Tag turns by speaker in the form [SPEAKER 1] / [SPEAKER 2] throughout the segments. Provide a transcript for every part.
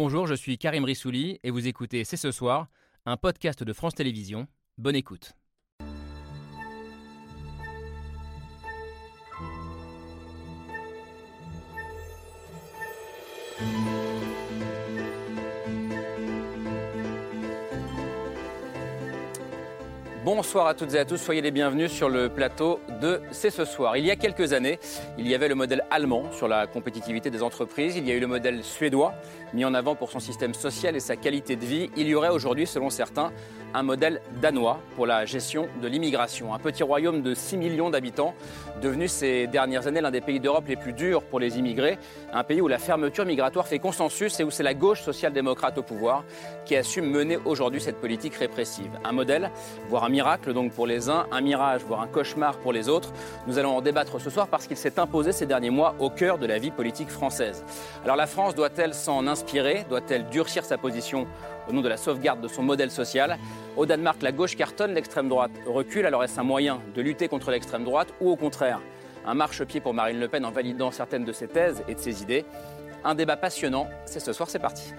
[SPEAKER 1] Bonjour, je suis Karim Rissouli et vous écoutez C'est ce soir, un podcast de France Télévisions. Bonne écoute. Bonsoir à toutes et à tous, soyez les bienvenus sur le plateau de C'est ce soir. Il y a quelques années, il y avait le modèle allemand sur la compétitivité des entreprises, il y a eu le modèle suédois mis en avant pour son système social et sa qualité de vie. Il y aurait aujourd'hui, selon certains, un modèle danois pour la gestion de l'immigration. Un petit royaume de 6 millions d'habitants, devenu ces dernières années l'un des pays d'Europe les plus durs pour les immigrés. Un pays où la fermeture migratoire fait consensus et où c'est la gauche social-démocrate au pouvoir qui assume mener aujourd'hui cette politique répressive. Un modèle, voire un miracle donc pour les uns, un mirage, voire un cauchemar pour les autres. Nous allons en débattre ce soir parce qu'il s'est imposé ces derniers mois au cœur de la vie politique française. Alors la France doit-elle s'en inspirer Doit-elle durcir sa position au nom de la sauvegarde de son modèle social? Au Danemark, la gauche cartonne, l'extrême droite recule. Alors est-ce un moyen de lutter contre l'extrême droite ou au contraire? Un marchepied pour Marine Le Pen en validant certaines de ses thèses et de ses idées Un débat passionnant, c'est ce soir, c'est parti.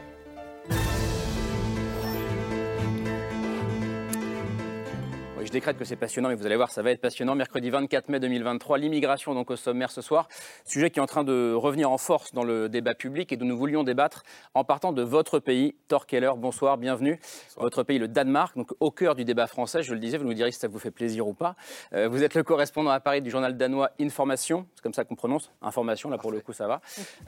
[SPEAKER 1] Je décrète que c'est passionnant, mais vous allez voir, ça va être passionnant. Mercredi 24 mai 2023, l'immigration donc au sommaire ce soir. Sujet qui est en train de revenir en force dans le débat public et dont nous voulions débattre en partant de votre pays. Thor Keller, bonsoir, bienvenue. Votre pays, le Danemark, donc au cœur du débat français. Je le disais, vous nous direz si ça vous fait plaisir ou pas. Euh, vous êtes le correspondant à Paris du journal danois Information, c'est comme ça qu'on prononce. Information, là pour le coup, ça va.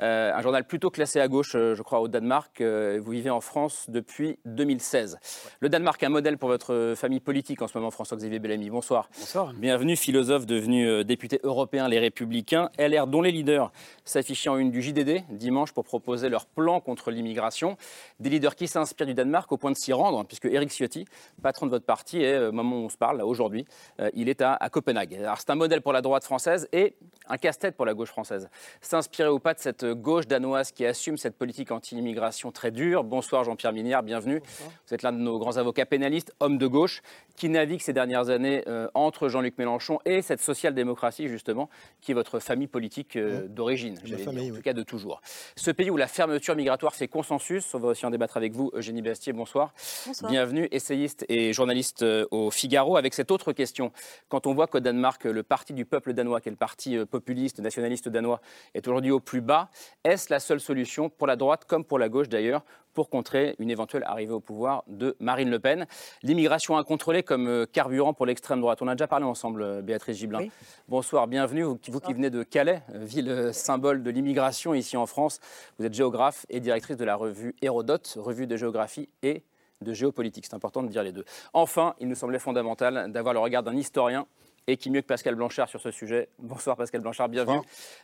[SPEAKER 1] Euh, un journal plutôt classé à gauche, euh, je crois, au Danemark. vous vivez en France depuis 2016. Le Danemark, un modèle pour votre famille politique en ce moment, France xavier Bellamy. Bonsoir.
[SPEAKER 2] Bonsoir.
[SPEAKER 1] Bienvenue, philosophe devenu euh, député européen Les Républicains. LR, dont les leaders s'affichaient en une du JDD dimanche pour proposer leur plan contre l'immigration. Des leaders qui s'inspirent du Danemark au point de s'y rendre, puisque Eric Ciotti, patron de votre parti, est, au euh, moment où on se parle, aujourd'hui, euh, il est à, Copenhague. Alors c'est un modèle pour la droite française et un casse-tête pour la gauche française. S'inspirer ou pas de cette gauche danoise qui assume cette politique anti-immigration très dure? Bonsoir Jean-Pierre Minière, bienvenue. Vous êtes l'un de nos grands avocats pénalistes, homme de gauche, qui navigue ces dernières années euh, entre Jean-Luc Mélenchon et cette social-démocratie, justement, qui est votre famille politique euh, d'origine, en tout cas de toujours. Ce pays où la fermeture migratoire fait consensus, on va aussi en débattre avec vous, Eugénie Bastier, bonsoir. bonsoir. Bienvenue, essayiste et journaliste euh, au Figaro, avec cette autre question. Quand on voit qu'au Danemark, le parti du peuple danois, qui est le parti populiste, nationaliste danois, est aujourd'hui au plus bas, est-ce la seule solution pour la droite comme pour la gauche d'ailleurs pour contrer une éventuelle arrivée au pouvoir de Marine Le Pen. L'immigration incontrôlée comme euh, carburant pour l'extrême droite. On a déjà parlé ensemble, euh, Béatrice Giblin. Bonsoir, bienvenue. Vous, qui venez de Calais, euh, ville symbole de l'immigration ici en France. Vous êtes géographe et directrice de la revue Hérodote, revue de géographie et de géopolitique. C'est important de dire les deux. Enfin, il nous semblait fondamental d'avoir le regard d'un historien et qui mieux que Pascal Blanchard sur ce sujet. Bonsoir Pascal Blanchard, bienvenue.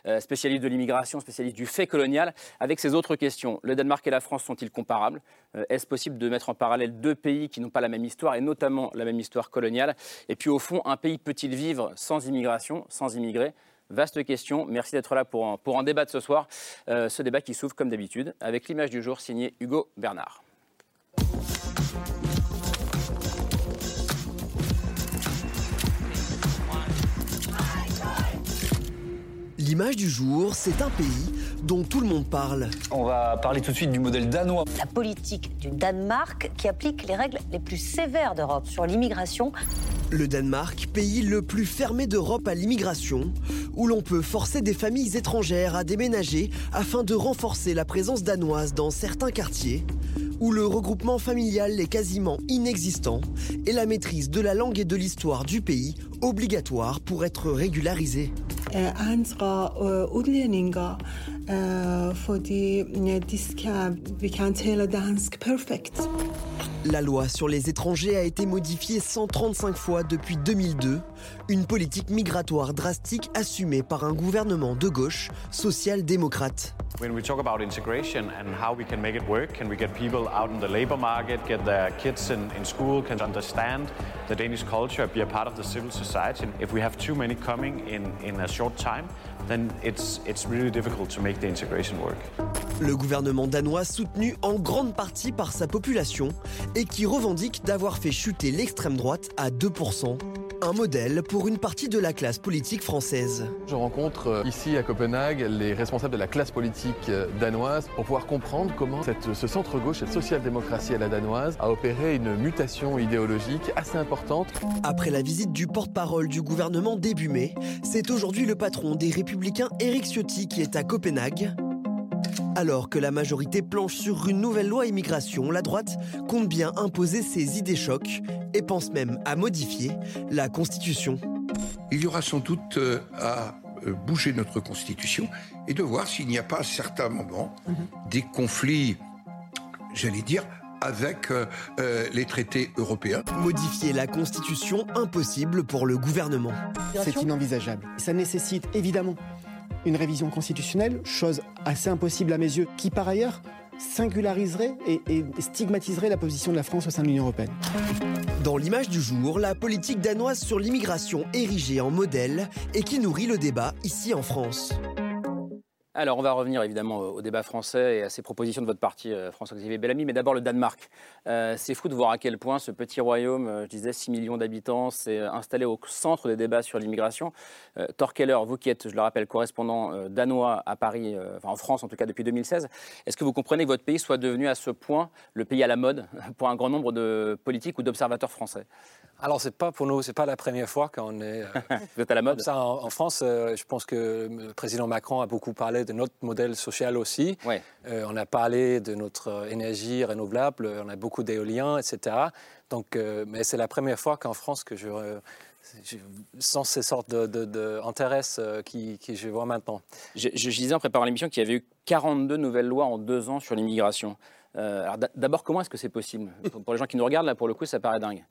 [SPEAKER 1] Euh, spécialiste de l'immigration, spécialiste du fait colonial. Avec ces autres questions, le Danemark et la France sont-ils comparables? Euh, Est-ce possible de mettre en parallèle deux pays qui n'ont pas la même histoire et notamment la même histoire coloniale? Et puis au fond, un pays peut-il vivre sans immigration, sans immigrés? Vaste question. Merci d'être là pour en, pour en débattre ce soir. Euh, ce débat qui s'ouvre comme d'habitude avec l'image du jour signée Hugo Bernard.
[SPEAKER 3] L'image du jour, c'est un pays dont tout le monde parle.
[SPEAKER 2] On va parler tout de suite du modèle danois.
[SPEAKER 4] La politique du Danemark qui applique les règles les plus sévères d'Europe sur l'immigration.
[SPEAKER 3] Le Danemark, pays le plus fermé d'Europe à l'immigration, où l'on peut forcer des familles étrangères à déménager afin de renforcer la présence danoise dans certains quartiers, où le regroupement familial est quasiment inexistant et la maîtrise de la langue et de l'histoire du pays obligatoire pour être régularisée. La loi sur les étrangers a été modifiée 135 fois depuis 2002, une politique migratoire drastique assumée par un gouvernement de gauche social-démocrate.
[SPEAKER 5] When we talk about integration and how we can make it work, can we get people out in the labor market, get their kids in, in school, can understand the Danish culture, be a part of the civil society? If we have too many coming in, in a short time, then it's, it's really difficult to make the integration work.
[SPEAKER 3] Le gouvernement danois soutenu en grande partie par sa population et qui revendique d'avoir fait chuter l'extrême droite à 2%. Un modèle pour une partie de la classe politique française.
[SPEAKER 6] Je rencontre euh, ici à Copenhague les responsables de la classe politique euh, danoise pour pouvoir comprendre comment cette, ce centre-gauche, cette social-démocratie à la danoise, a opéré une mutation idéologique assez importante.
[SPEAKER 3] Après la visite du porte-parole du gouvernement début mai, c'est aujourd'hui le patron des Républicains Éric Ciotti qui est à Copenhague. Alors que la majorité planche sur une nouvelle loi immigration, la droite compte bien imposer ses idées chocs et pense même à modifier la Constitution.
[SPEAKER 7] Il y aura sans doute euh, à euh, bouger notre Constitution et de voir s'il n'y a pas à certains moments des conflits, j'allais dire, avec euh, euh, les traités européens.
[SPEAKER 3] Modifier la Constitution, impossible pour le gouvernement.
[SPEAKER 8] C'est inenvisageable. Ça nécessite évidemment une révision constitutionnelle, chose assez impossible à mes yeux, qui par ailleurs singulariserait et, et stigmatiserait la position de la France au sein de l'Union européenne.
[SPEAKER 3] Dans l'image du jour, la politique danoise sur l'immigration érigée en modèle et qui nourrit le débat ici en France.
[SPEAKER 1] Alors, on va revenir évidemment au débat français et à ces propositions de votre parti, euh, François-Xavier Bellamy, mais d'abord le Danemark. Euh, c'est fou de voir à quel point ce petit royaume, euh, je disais 6 millions d'habitants, s'est installé au centre des débats sur l'immigration. Euh, Torkeller, vous qui êtes, je le rappelle, correspondant danois à Paris, enfin en France en tout cas depuis 2016, est-ce que vous comprenez que votre pays soit devenu à ce point le pays à la mode pour un grand nombre de politiques ou d'observateurs français?
[SPEAKER 9] Alors, c'est pas pour nous, c'est pas la première fois qu'on est euh,
[SPEAKER 1] Vous êtes à la mode
[SPEAKER 9] comme ça en, en France. euh, je pense que le président Macron a beaucoup parlé de notre modèle social aussi.
[SPEAKER 1] Ouais.
[SPEAKER 9] Euh, on a parlé de notre énergie renouvelable, on a beaucoup d'éoliens, etc. Donc, mais c'est la première fois qu'en France que je, sens ces sortes de, de, qui, qui je vois maintenant.
[SPEAKER 1] Je, je disais en préparant l'émission qu'il y avait eu 42 nouvelles lois en deux ans sur l'immigration. Euh, alors d'abord, comment est-ce que c'est possible? Pour, pour les gens qui nous regardent, là, pour le coup, ça paraît dingue.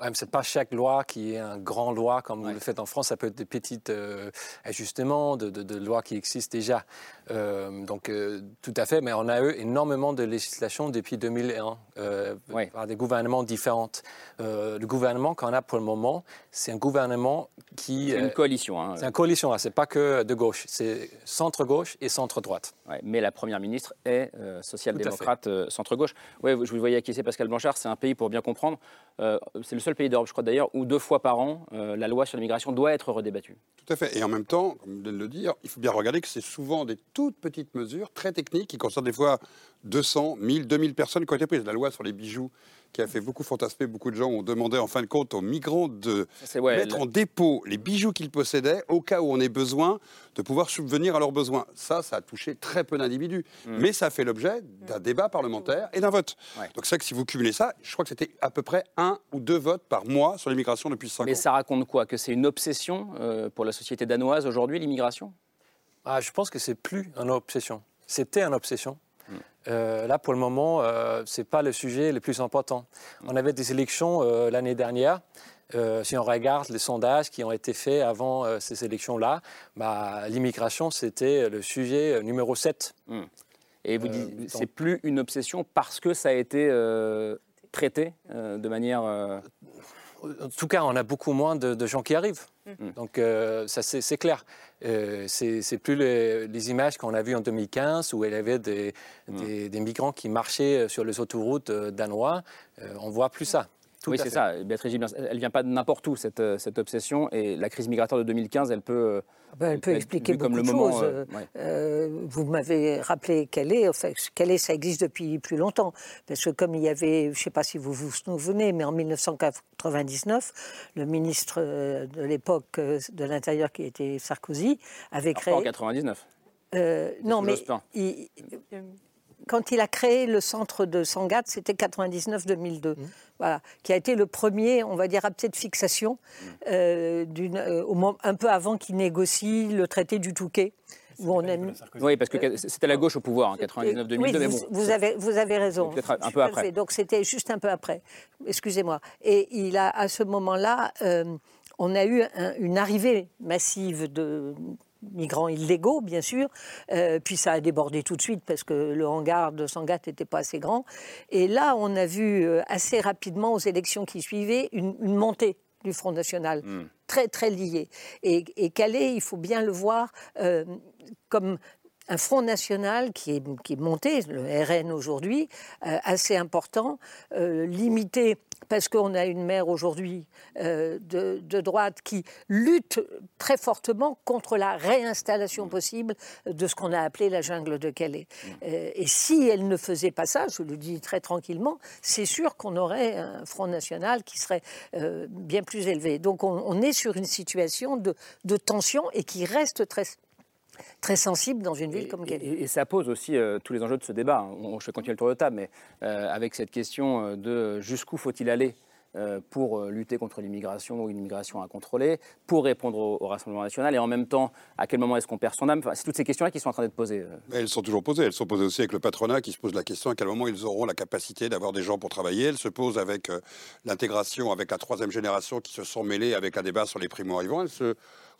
[SPEAKER 9] Ouais, c'est pas chaque loi qui est un grand loi comme vous le faites en France. Ça peut être des petits euh, ajustements de, de- de lois qui existent déjà. Euh, donc euh, tout à fait, mais on a eu énormément de législation depuis 2001 euh,
[SPEAKER 1] Ouais.
[SPEAKER 9] par des gouvernements différents. Le gouvernement qu'on a pour le moment, c'est un gouvernement qui
[SPEAKER 1] C'est une coalition. hein.
[SPEAKER 9] c'est une coalition. C'est pas que de gauche, c'est centre gauche et centre droite.
[SPEAKER 1] Ouais, mais la première ministre est social-démocrate euh, centre-gauche. Ouais, je vous voyais acquiescer, Pascal Blanchard. C'est un pays, pour bien comprendre, c'est le seul pays d'Europe, je crois d'ailleurs, où deux fois par an, euh, la loi sur l'immigration doit être redébattue.
[SPEAKER 10] Tout à fait. Et en même temps, comme de le dire, il faut bien regarder que c'est souvent des toutes petites mesures très techniques qui concernent des fois 200, 1000, 2000 personnes qui ont été prises. La loi sur les bijoux qui a fait beaucoup fantasmer beaucoup de gens ont demandé en fin de compte aux migrants de
[SPEAKER 1] ouais,
[SPEAKER 10] mettre
[SPEAKER 1] le-
[SPEAKER 10] en dépôt les bijoux qu'ils possédaient au cas où on ait besoin de pouvoir subvenir à leurs besoins. Ça, ça a touché très peu d'individus. Mais ça a fait l'objet d'un débat parlementaire et d'un vote.
[SPEAKER 1] Ouais.
[SPEAKER 10] Donc c'est vrai que si vous cumulez ça, je crois que c'était à peu près un ou deux votes par mois sur l'immigration depuis 5
[SPEAKER 1] Mais
[SPEAKER 10] ans.
[SPEAKER 1] ça raconte quoi? Que c'est une obsession euh, pour la société danoise aujourd'hui, l'immigration?
[SPEAKER 9] Ah, je pense que c'est plus une obsession. C'était une obsession.
[SPEAKER 1] Hmm.
[SPEAKER 9] Euh, là, pour le moment, euh, c'est pas le sujet le plus important. On avait des élections euh, l'année dernière. Si on regarde les sondages qui ont été faits avant ces élections-là, bah, l'immigration, c'était le sujet numéro 7.
[SPEAKER 1] Et vous dites,
[SPEAKER 9] donc-
[SPEAKER 1] c'est plus une obsession parce que ça a été traité de manière.
[SPEAKER 9] En tout cas, on a beaucoup moins de, de gens qui arrivent.
[SPEAKER 1] Mhm.
[SPEAKER 9] Donc, euh, ça, c'est clair. Euh, c'est plus les, les images qu'on a vues en 2015 où il y avait des, des- des migrants qui marchaient sur les autoroutes euh, danois. Euh, on voit plus ça. Tout
[SPEAKER 1] oui, c'est ça. Béatrice Gilbert, elle ne vient pas de n'importe où, cette, euh, cette obsession. Et la crise migratoire de 2015, elle peut. euh,
[SPEAKER 4] Ben, elle peut
[SPEAKER 1] être
[SPEAKER 4] expliquer
[SPEAKER 1] vue comme
[SPEAKER 4] beaucoup
[SPEAKER 1] le
[SPEAKER 4] de
[SPEAKER 1] moment,
[SPEAKER 4] choses.
[SPEAKER 1] euh, ouais.
[SPEAKER 4] Euh, vous m'avez rappelé qu'elle est, enfin, qu'elle est, ça existe depuis plus longtemps. Parce que comme il y avait, je ne sais pas si vous vous souvenez, mais en 1999, le ministre euh, de l'époque euh, de l'Intérieur, qui était Sarkozy, avait créé...
[SPEAKER 1] en 99.
[SPEAKER 4] Euh, non, mais il- quand il a créé le centre de Sangatte, c'était 99-2002, voilà, qui a été le premier, on va dire, à de fixation, euh, d'une- euh, au moment- un peu avant qu'il négocie le traité du Touquet. Où on
[SPEAKER 1] Oui, parce que c'était la gauche au pouvoir, en 99-2002.
[SPEAKER 4] oui,
[SPEAKER 1] mais
[SPEAKER 4] vous,
[SPEAKER 1] bon,
[SPEAKER 4] vous avez, vous avez raison.
[SPEAKER 1] Peut-être un
[SPEAKER 4] Tout
[SPEAKER 1] peu
[SPEAKER 4] à
[SPEAKER 1] après.
[SPEAKER 4] fait. Donc c'était juste un peu après. Excusez-moi. Et il a, à ce moment-là, euh, on a eu un- une arrivée massive de migrants illégaux, bien sûr, euh, puis ça a débordé tout de suite parce que le hangar de Sangatte n'était pas assez grand. Et là, on a vu euh, assez rapidement aux élections qui suivaient une, une montée du Front National,
[SPEAKER 1] Hmm.
[SPEAKER 4] très très liée. Et, et Calais, il faut bien le voir euh, comme
[SPEAKER 11] un front national qui est, qui est monté, le RN aujourd'hui, euh, assez important, limité parce qu'on a une maire aujourd'hui euh, de, de droite qui lutte très fortement contre la réinstallation possible de ce qu'on a appelé la jungle de Calais. Euh, et si elle ne faisait pas ça, je le dis très tranquillement, c'est sûr qu'on aurait un Front National qui serait euh, bien plus élevé. Donc on, on est sur une situation de, de tension et qui reste très très sensible dans une ville comme Calais.
[SPEAKER 1] Et, et ça pose aussi euh, tous les enjeux de ce débat. On- je vais continuer le tour de table, mais euh, avec cette question euh, de jusqu'où faut-il aller euh, pour lutter contre l'immigration ou une immigration incontrôlée, pour répondre au, au Rassemblement national, et en même temps, à quel moment est-ce qu'on perd son âme? Enfin, C'est toutes ces questions-là qui sont en train d'être posées.
[SPEAKER 10] Mais Elles sont toujours posées. Elles sont posées aussi avec le patronat qui se pose la question à quel moment ils auront la capacité d'avoir des gens pour travailler. Elles se posent avec euh, l'intégration avec la troisième génération qui se sont mêlées avec un débat sur les primo-arrivants. Elles se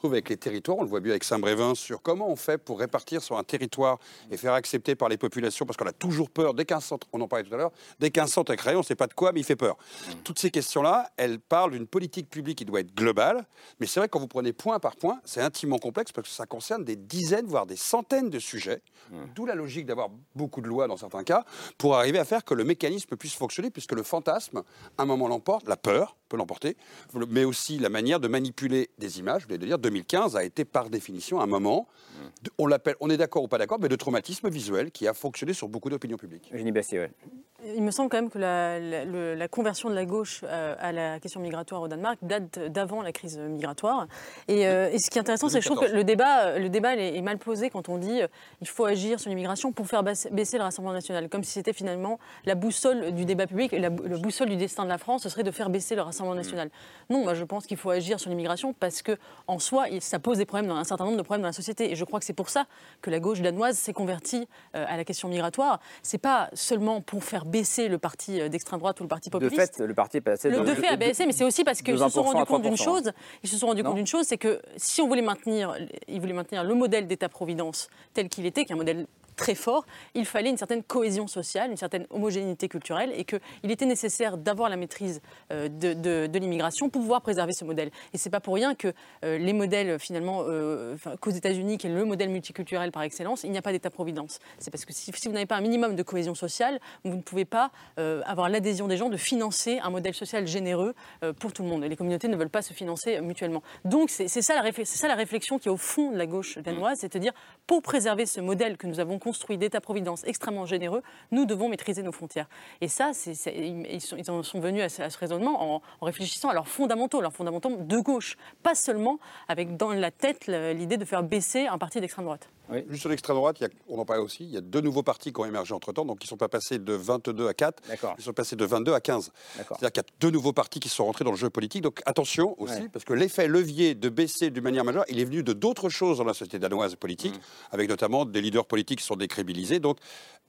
[SPEAKER 10] avec les territoires. On le voit bien avec Saint-Brévin sur comment on fait pour répartir sur un territoire et faire accepter par les populations parce qu'on a toujours peur. Dès qu'un centre, on en parlait tout à l'heure, dès qu'un centre est créé, on ne sait pas de quoi, mais il fait peur. Toutes ces questions-là, elles parlent d'une politique publique qui doit être globale. Mais c'est vrai que quand vous prenez point par point, c'est intimement complexe parce que ça concerne des dizaines, voire des centaines de sujets. D'où la logique d'avoir beaucoup de lois dans certains cas pour arriver à faire que le mécanisme puisse fonctionner, puisque le fantasme, à un moment l'emporte, la peur peut l'emporter, mais aussi la manière de manipuler des images. Je voulais dire, 2015 a été par définition un moment, de- on l'appelle, on est d'accord ou pas d'accord, mais de traumatisme visuel qui a fonctionné sur beaucoup d'opinions publiques.
[SPEAKER 1] Eugénie Bastier, ouais.
[SPEAKER 12] Il me semble quand même que la, la- le- la conversion de la gauche euh, à la question migratoire au Danemark date d'avant la crise migratoire. Et, euh, et ce qui est intéressant, c'est que je trouve que
[SPEAKER 13] 2014.
[SPEAKER 12] le débat, euh, le débat il est, est mal posé quand on dit euh, il faut agir sur l'immigration pour faire baisser, baisser le Rassemblement national, comme si c'était finalement la boussole du débat public et la, bou- le boussole du destin de la France, ce serait de faire baisser le Rassemblement national. Non, moi je pense qu'il faut agir sur l'immigration parce que en soi, ça pose des problèmes, dans un certain nombre de problèmes dans la société. Et je crois que c'est pour ça que la gauche danoise s'est convertie euh, à la question migratoire. C'est pas seulement pour faire baisser le parti euh, d'extrême droite ou le parti
[SPEAKER 1] De
[SPEAKER 12] populiste.
[SPEAKER 1] fait, le parti est passé
[SPEAKER 12] Le
[SPEAKER 1] de,
[SPEAKER 12] de fait a baissé, mais c'est aussi parce
[SPEAKER 1] de
[SPEAKER 12] qu'ils se sont
[SPEAKER 1] 20% à
[SPEAKER 12] rendus compte d'une
[SPEAKER 1] 3%,
[SPEAKER 12] chose. Ils se sont rendus compte d'une chose, c'est que si on voulait maintenir, ils voulaient maintenir le modèle d'État-providence tel qu'il était, qui est un modèle très fort, il fallait une certaine cohésion sociale, une certaine homogénéité culturelle, et qu'il était nécessaire d'avoir la maîtrise euh, de, l'immigration pour pouvoir préserver ce modèle. Et c'est pas pour rien que euh, les modèles finalement euh, qu'aux États-Unis, qui est le modèle multiculturel par excellence, il n'y a pas d'État-providence. C'est parce que si, vous n'avez pas un minimum de cohésion sociale, vous ne pouvez pas avoir l'adhésion des gens de financer un modèle social généreux pour tout le monde. Et les communautés ne veulent pas se financer mutuellement. Donc c'est ça, la réflexion qui est au fond de la gauche danoise, c'est de dire pour préserver ce modèle que nous avons construit d'État-providence extrêmement généreux, nous devons maîtriser nos frontières. Et ça, ils, sont, en sont venus à ce, raisonnement en, en réfléchissant à leurs fondamentaux, leurs fondamentaux de gauche, pas seulement avec dans la tête l'idée de faire baisser un parti d'extrême droite.
[SPEAKER 10] Juste sur l'extrême droite, il y a- on en parlait aussi, il y a deux nouveaux partis qui ont émergé entre-temps, donc ils ne sont pas passés de 22 à 4, ils sont passés de 22 à 15. C'est-à-dire qu'il y a deux nouveaux partis qui sont rentrés dans le jeu politique, donc attention aussi,
[SPEAKER 1] Ouais.
[SPEAKER 10] parce que l'effet levier de baisser d'une manière majeure, il est venu de d'autres choses dans la société danoise politique, avec notamment des leaders politiques qui sont décrédibilisés. Donc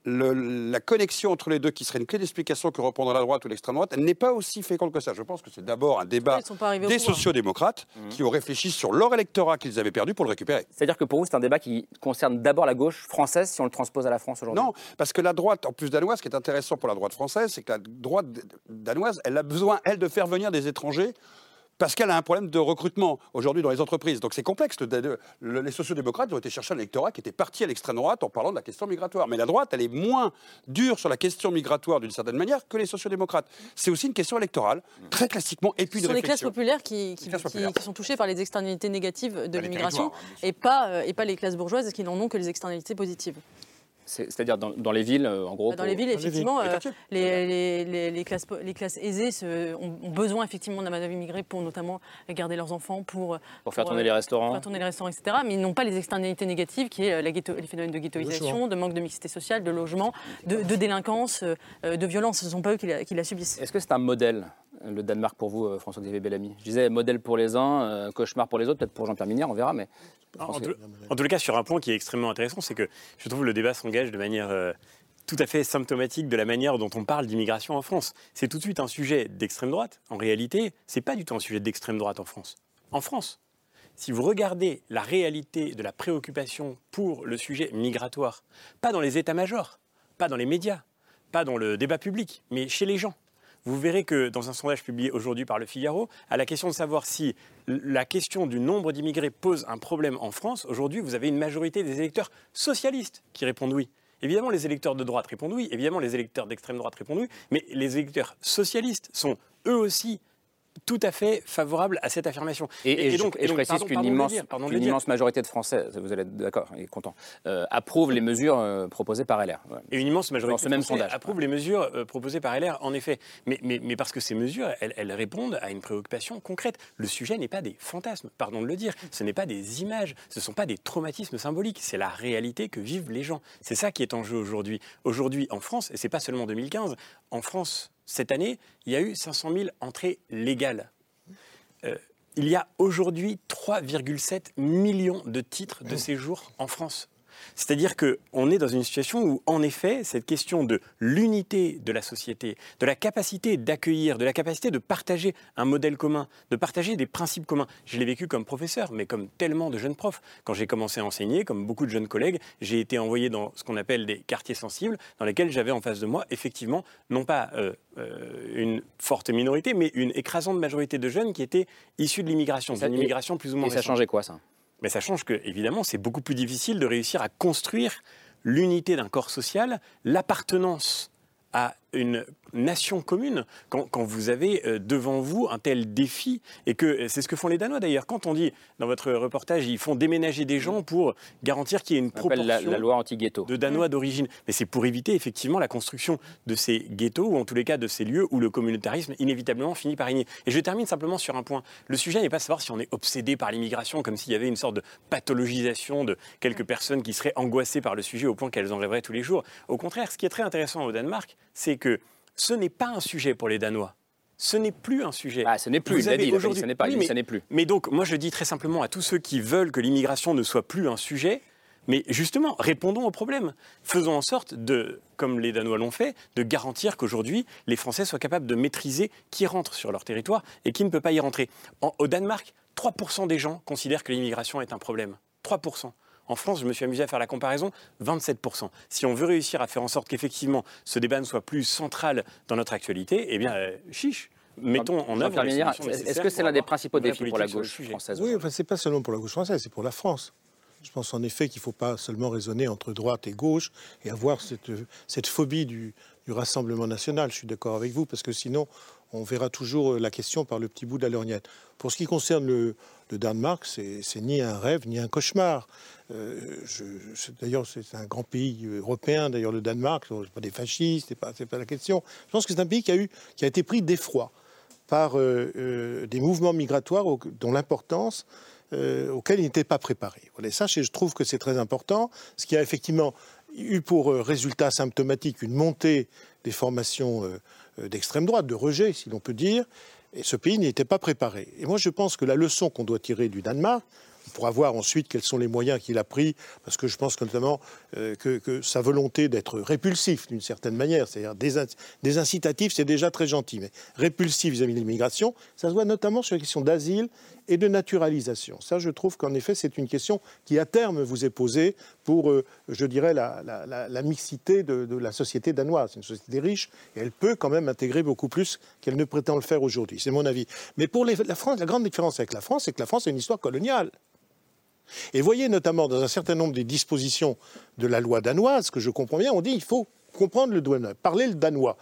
[SPEAKER 10] le- la connexion entre les deux, qui serait une clé d'explication que reprendra la droite ou l'extrême droite, elle n'est pas aussi féconde que ça. Je pense que c'est d'abord un débat des
[SPEAKER 12] pouvoir.
[SPEAKER 10] sociodémocrates qui ont réfléchi sur leur électorat qu'ils avaient perdu pour le récupérer.
[SPEAKER 1] C'est-à-dire que pour vous, c'est un débat qui concerne d'abord la gauche française, si on le transpose à la France aujourd'hui?
[SPEAKER 10] Non, parce que la droite, en plus danoise, ce qui est intéressant pour la droite française, c'est que la droite danoise, elle a besoin, elle, de faire venir des étrangers parce qu'elle a un problème de recrutement aujourd'hui dans les entreprises. Donc c'est complexe. Le- le- le- les sociodémocrates ont été chercher un électorat qui était parti à l'extrême droite en parlant de la question migratoire. Mais la droite, elle est moins dure sur la question migratoire d'une certaine manière que les sociodémocrates. C'est aussi une question électorale, très classiquement, et puis
[SPEAKER 12] Ce sont les classes populaires qui, qui-
[SPEAKER 10] classes
[SPEAKER 12] qui-
[SPEAKER 10] populaires.
[SPEAKER 12] qui sont touchées par les externalités négatives de l'immigration
[SPEAKER 10] territoires,
[SPEAKER 12] et, pas, euh, et pas les classes bourgeoises qui n'en ont que les externalités positives.
[SPEAKER 1] C'est- C'est-à-dire dans, dans les villes, euh, en gros
[SPEAKER 12] Bah, Dans
[SPEAKER 1] pour-
[SPEAKER 12] les villes, effectivement,
[SPEAKER 1] Les
[SPEAKER 12] euh, les, les- les- les classes, po- les classes aisées se- ont, ont besoin effectivement d'un main-d'œuvre immigrée pour notamment garder leurs enfants, pour,
[SPEAKER 1] Pour faire tourner les restaurants.
[SPEAKER 12] pour faire tourner les restaurants, etc. Mais ils n'ont pas les externalités négatives qui est euh, la ghetto- les phénomènes de ghettoisation, de manque de mixité sociale, de logement, de, de délinquance, euh, euh, de violence. Ce ne sont pas eux qui la, qui la subissent.
[SPEAKER 1] Est-ce que c'est un modèle, euh, le Danemark pour vous, euh, François-Xavier Bellamy? Je disais modèle pour les uns, euh, cauchemar pour les autres, peut-être pour Jean-Pierre Minière, on verra, mais...
[SPEAKER 14] En,
[SPEAKER 1] François-
[SPEAKER 14] tout, en tout cas, sur un point qui est extrêmement intéressant, c'est que je trouve le débat s'engage de manière euh, tout à fait symptomatique de la manière dont on parle d'immigration en France. C'est tout de suite un sujet d'extrême droite. En réalité, c'est pas du tout un sujet d'extrême droite en France. En France, si vous regardez la réalité de la préoccupation pour le sujet migratoire, pas dans les états-majors, pas dans les médias, pas dans le débat public, mais chez les gens, vous verrez que dans un sondage publié aujourd'hui par Le Figaro, à la question de savoir si la question du nombre d'immigrés pose un problème en France, aujourd'hui, vous avez une majorité des électeurs socialistes qui répondent oui. Évidemment, les électeurs de droite répondent oui, évidemment, les électeurs d'extrême droite répondent oui, mais les électeurs socialistes sont eux aussi tout à fait favorables à cette affirmation.
[SPEAKER 1] Et, donc, je, précise qu'une immense, immense, majorité de Français, vous allez être d'accord et content, euh, approuvent les mesures euh, proposées par LR.
[SPEAKER 14] Et une immense majorité de Français approuvent les mesures euh, proposées par LR, en effet. Mais, mais, mais parce que ces mesures, elles, elles, répondent à une préoccupation concrète. Le sujet n'est pas des fantasmes, pardon de le dire. Ce n'est pas des images, ce ne sont pas des traumatismes symboliques. C'est la réalité que vivent les gens. C'est ça qui est en jeu aujourd'hui. Aujourd'hui, en France, et c'est pas seulement 2015, en France, cette année, il y a eu 500 000 entrées légales. Euh, il y a aujourd'hui 3,7 millions de titres de séjour en France. C'est-à-dire qu'on est dans une situation où, en effet, cette question de l'unité de la société, de la capacité d'accueillir, de la capacité de partager un modèle commun, de partager des principes communs, je l'ai vécu comme professeur, mais comme tellement de jeunes profs. Quand j'ai commencé à enseigner, comme beaucoup de jeunes collègues, j'ai été envoyé dans ce qu'on appelle des quartiers sensibles, dans lesquels j'avais en face de moi, effectivement, non pas euh, euh, une forte minorité, mais une écrasante majorité de jeunes qui étaient issus de l'immigration, d'une immigration plus ou moins.
[SPEAKER 1] Et ça changeait quoi, ça?
[SPEAKER 14] Mais ça change que, évidemment, c'est beaucoup plus difficile de réussir à construire l'unité d'un corps social, l'appartenance à une nation commune quand, vous avez euh, devant vous un tel défi et que euh, c'est ce que font les Danois d'ailleurs. Quand on dit dans votre reportage, ils font déménager des gens pour garantir qu'il y ait une proportion
[SPEAKER 1] la, loi anti-ghetto
[SPEAKER 14] de Danois d'origine. Mais c'est pour éviter effectivement la construction de ces ghettos ou en tous les cas de ces lieux où le communautarisme inévitablement finit par régner. Et je termine simplement sur un point. Le sujet n'est pas de savoir si on est obsédé par l'immigration comme s'il y avait une sorte de pathologisation de quelques personnes qui seraient angoissées par le sujet au point qu'elles en rêveraient tous les jours. Au contraire, ce qui est très intéressant au Danemark, c'est que ce n'est pas un sujet pour les Danois. Ce n'est plus un sujet.
[SPEAKER 1] Ah, ce n'est plus, aujourd'hui. Ce n'est pas, mais, ce n'est plus.
[SPEAKER 14] Mais donc, moi, je dis très simplement à tous ceux qui veulent que l'immigration ne soit plus un sujet, mais justement, répondons au problème. Faisons en sorte de, comme les Danois l'ont fait, de garantir qu'aujourd'hui, les Français soient capables de maîtriser qui rentre sur leur territoire et qui ne peut pas y rentrer. au Danemark, 3% des gens considèrent que l'immigration est un problème. 3%. En France, je me suis amusé à faire la comparaison, 27%. Si on veut réussir à faire en sorte qu'effectivement ce débat ne soit plus central dans notre actualité, eh bien, euh, chiche mettons en œuvre.
[SPEAKER 1] Est-ce que c'est l'un des principaux défis pour la gauche française
[SPEAKER 13] Oui, enfin, c'est pas seulement pour la gauche française, c'est pour la France. Je pense en effet qu'il ne faut pas seulement raisonner entre droite et gauche et avoir cette, cette phobie du, du, Rassemblement national. Je suis d'accord avec vous, parce que sinon, on verra toujours la question par le petit bout de la lorgnette. Pour ce qui concerne le, le Danemark, c'est ni un rêve ni un cauchemar. Euh, d'ailleurs, c'est un grand pays européen, d'ailleurs le Danemark, ce pas des fascistes, c'est pas, pas la question. Je pense que c'est un pays qui a, été pris d'effroi par euh, euh, des mouvements migratoires dont l'importance auquel il n'était pas préparé. Voilà, je trouve que c'est très important, ce qui a effectivement eu pour résultat symptomatique une montée des formations d'extrême droite, de rejet, si l'on peut dire, et ce pays n'y était pas préparé. Et moi, je pense que la leçon qu'on doit tirer du Danemark, pourra voir ensuite quels sont les moyens qu'il a pris, parce que je pense notamment euh, que, sa volonté d'être répulsif d'une certaine manière, c'est-à-dire des, incitatifs, c'est déjà très gentil, mais répulsif vis-à-vis de l'immigration, ça se voit notamment sur la question d'asile et de naturalisation. Ça, je trouve qu'en effet, c'est une question qui, à terme, vous est posée pour, euh, je dirais, la, mixité de, la société danoise. C'est une société riche et elle peut quand même intégrer beaucoup plus qu'elle ne prétend le faire aujourd'hui. C'est mon avis. Mais pour la France, la grande différence avec la France, c'est que la France a une histoire coloniale. Et voyez notamment dans un certain nombre des dispositions de la loi danoise, que je comprends bien, on dit il faut comprendre le danois, parler le danois.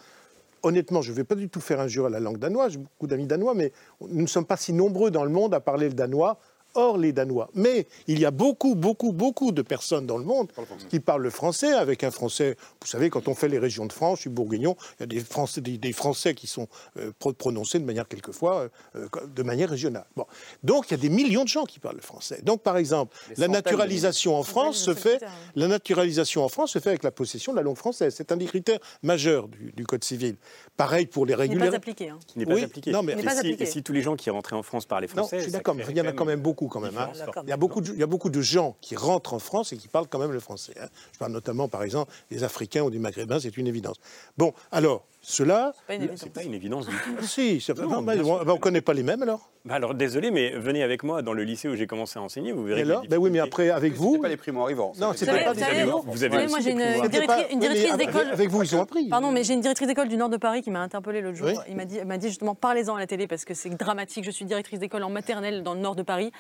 [SPEAKER 13] Honnêtement, je ne vais pas du tout faire injure à la langue danoise, j'ai beaucoup d'amis danois, mais nous ne sommes pas si nombreux dans le monde à parler le danois hors les Danois. Mais il y a beaucoup, beaucoup, beaucoup de personnes dans le monde qui parlent le français avec un français. Vous savez, quand on fait les régions de France, je suis bourguignon, il y a des Français, des, français qui sont euh, prononcés de manière quelquefois euh, de manière régionale. Bon. Donc il y a des millions de gens qui parlent le français. Donc par exemple, la naturalisation en France se fait, la naturalisation en France se fait avec la possession de la langue française. C'est un des critères majeurs du, Code civil. Pareil pour les régularités.
[SPEAKER 12] N'est pas appliqué. Hein.
[SPEAKER 14] N'est pas appliqué. Non, mais et, si, tous les gens qui rentraient en France parlaient français,
[SPEAKER 13] non, je suis d'accord. Il y en a quand même beaucoup quand même. Hein. Il, y a beaucoup de, il y a beaucoup de gens qui rentrent en France et qui parlent quand même le français. Hein. Je parle notamment, par exemple, des Africains ou des Maghrébins, c'est une évidence. Bon, alors, cela.
[SPEAKER 14] C'est pas, pas, une évidence du tout.
[SPEAKER 13] si, on ne connaît pas les mêmes alors
[SPEAKER 14] Bah alors désolé, mais venez avec moi dans le lycée où j'ai commencé à enseigner, vous verrez.
[SPEAKER 13] Alors
[SPEAKER 14] les
[SPEAKER 13] ben oui, mais après, avec vous.
[SPEAKER 10] pas les primo-arrivants.
[SPEAKER 13] Non,
[SPEAKER 12] Vous
[SPEAKER 13] c'était pas
[SPEAKER 12] savez-
[SPEAKER 13] amis.
[SPEAKER 14] Vous avez
[SPEAKER 12] moi, j'ai une, directrice,
[SPEAKER 13] avec-
[SPEAKER 12] d'école.
[SPEAKER 13] Avec vous, ils ont appris.
[SPEAKER 12] Pardon, mais j'ai une directrice d'école du nord de Paris qui m'a interpellée l'autre jour.
[SPEAKER 13] Oui.
[SPEAKER 12] Il m'a dit, elle m'a dit justement, parlez-en à la télé parce que c'est dramatique. Je suis directrice d'école en maternelle dans le nord de Paris.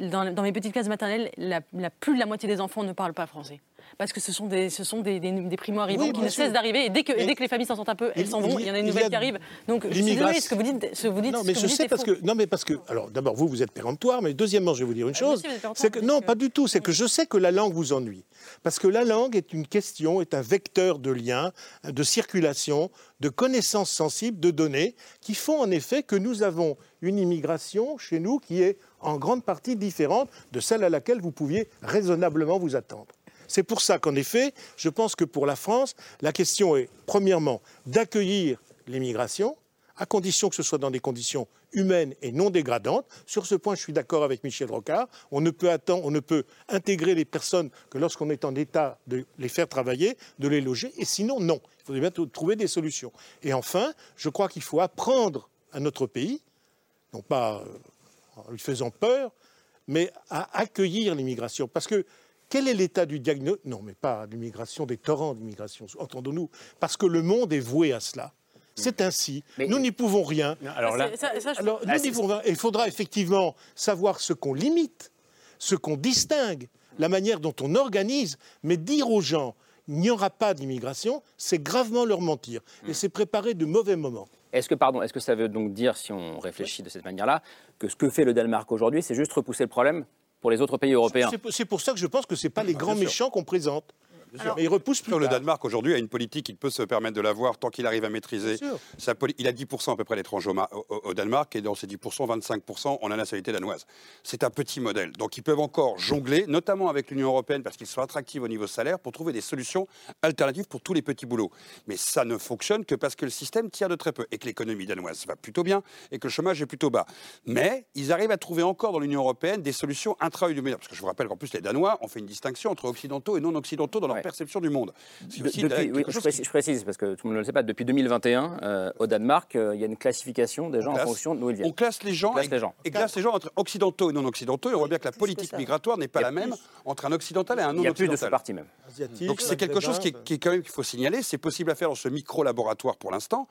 [SPEAKER 12] Dans, dans mes petites classes maternelles, la, la- plus de la moitié des enfants ne parlent pas français. Parce que ce sont des, ce sont des, des, des primo-arrivants
[SPEAKER 13] Oui,
[SPEAKER 12] qui ne
[SPEAKER 13] sûr.
[SPEAKER 12] cessent d'arriver. Et dès que, et
[SPEAKER 13] Mais-
[SPEAKER 12] dès que les familles s'en sortent un peu, elles s'en vont. Il y en a une nouvelle
[SPEAKER 13] a
[SPEAKER 12] qui arrive. Donc, je suis désolée, ce que vous dites, ce que vous dites,
[SPEAKER 13] Non,
[SPEAKER 12] ce
[SPEAKER 13] mais
[SPEAKER 12] que
[SPEAKER 13] je sais parce
[SPEAKER 12] faux.
[SPEAKER 13] que non, mais parce que alors d'abord vous vous êtes péremptoire, mais deuxièmement je vais vous dire une
[SPEAKER 12] Ah,
[SPEAKER 13] chose, c'est que non pas du tout, c'est que je sais que la langue vous ennuie parce que la langue est une question, est un vecteur de lien, de circulation, de connaissances sensibles, de données qui font en effet que nous avons une immigration chez nous qui est en grande partie différente de celle à laquelle vous pouviez raisonnablement vous attendre. C'est pour ça qu'en effet, je pense que pour la France, la question est, premièrement, d'accueillir l'immigration, à condition que ce soit dans des conditions humaines et non dégradantes. Sur ce point, je suis d'accord avec Michel Rocard. On ne peut attendre, on ne peut intégrer les personnes que lorsqu'on est en état de les faire travailler, de les loger, et sinon, non. Il faudrait bien trouver des solutions. Et enfin, je crois qu'il faut apprendre à notre pays, non pas euh, en lui faisant peur, mais à accueillir l'immigration. Parce que quel est l'état du diagnostic Non, mais pas l'immigration, des torrents d'immigration, entendons-nous. Parce que le monde est voué à cela. C'est ainsi. nous n'y pouvons rien.
[SPEAKER 14] alors là-
[SPEAKER 12] Ça, ça, je-
[SPEAKER 13] Alors, nous
[SPEAKER 12] Ah,
[SPEAKER 13] pouvons. Il faudra effectivement savoir ce qu'on limite, ce qu'on distingue, la manière dont on organise, mais dire aux gens il n'y aura pas d'immigration, c'est gravement leur mentir. Et c'est préparer de mauvais moments.
[SPEAKER 1] Est-ce que, pardon, est-ce que ça veut donc dire, si on réfléchit de cette manière-là, que ce que fait le Danemark aujourd'hui, c'est juste repousser le problème pour les autres pays européens
[SPEAKER 13] C'est- pour ça que je pense que ce pas les grands méchants qu'on présente.
[SPEAKER 10] Sûr.
[SPEAKER 13] Mais ils repoussent plus
[SPEAKER 10] Le. Danemark aujourd'hui a une politique qu'il peut se permettre de l'avoir tant qu'il arrive à maîtriser.
[SPEAKER 13] Bien sûr.
[SPEAKER 10] Sa il a 10% à peu près d'étrangers au, au- au Danemark et dans ces 10%, 25% ont la nationalité danoise. C'est un petit modèle. Donc ils peuvent encore jongler, notamment avec l'Union européenne parce qu'ils sont attractifs au niveau salaire pour trouver des solutions alternatives pour tous les petits boulots. Mais ça ne fonctionne que parce que le système tient de très peu et que l'économie danoise va plutôt bien et que le chômage est plutôt bas. Mais ils arrivent à trouver encore dans l'Union européenne des solutions intra-européennes. Parce que je vous rappelle qu'en plus les Danois ont fait une distinction entre occidentaux et non occidentaux dans leur
[SPEAKER 1] Ouais.
[SPEAKER 10] perception du monde. C'est
[SPEAKER 1] De-
[SPEAKER 10] aussi
[SPEAKER 1] depuis-
[SPEAKER 10] quelque
[SPEAKER 1] oui,
[SPEAKER 10] chose
[SPEAKER 1] je,
[SPEAKER 10] qui-
[SPEAKER 1] précise, je précise, parce que tout le monde ne le sait pas, depuis 2021, euh, au Danemark, euh, il y a une classification des gens en fonction de où ils viennent.
[SPEAKER 10] On classe les gens,
[SPEAKER 1] classe
[SPEAKER 10] et,
[SPEAKER 1] les gens.
[SPEAKER 10] et classe les gens entre occidentaux et non occidentaux. Et on voit bien que la politique migratoire n'est pas
[SPEAKER 1] Il
[SPEAKER 10] la même entre un occidental et un
[SPEAKER 1] Il
[SPEAKER 10] non
[SPEAKER 1] y a plus de
[SPEAKER 10] occidental.
[SPEAKER 1] sous-parties même.
[SPEAKER 13] Asiatique,
[SPEAKER 10] Donc c'est quelque chose qui qui est quand même qu'il faut signaler. C'est possible à faire dans ce micro-laboratoire pour l'instant.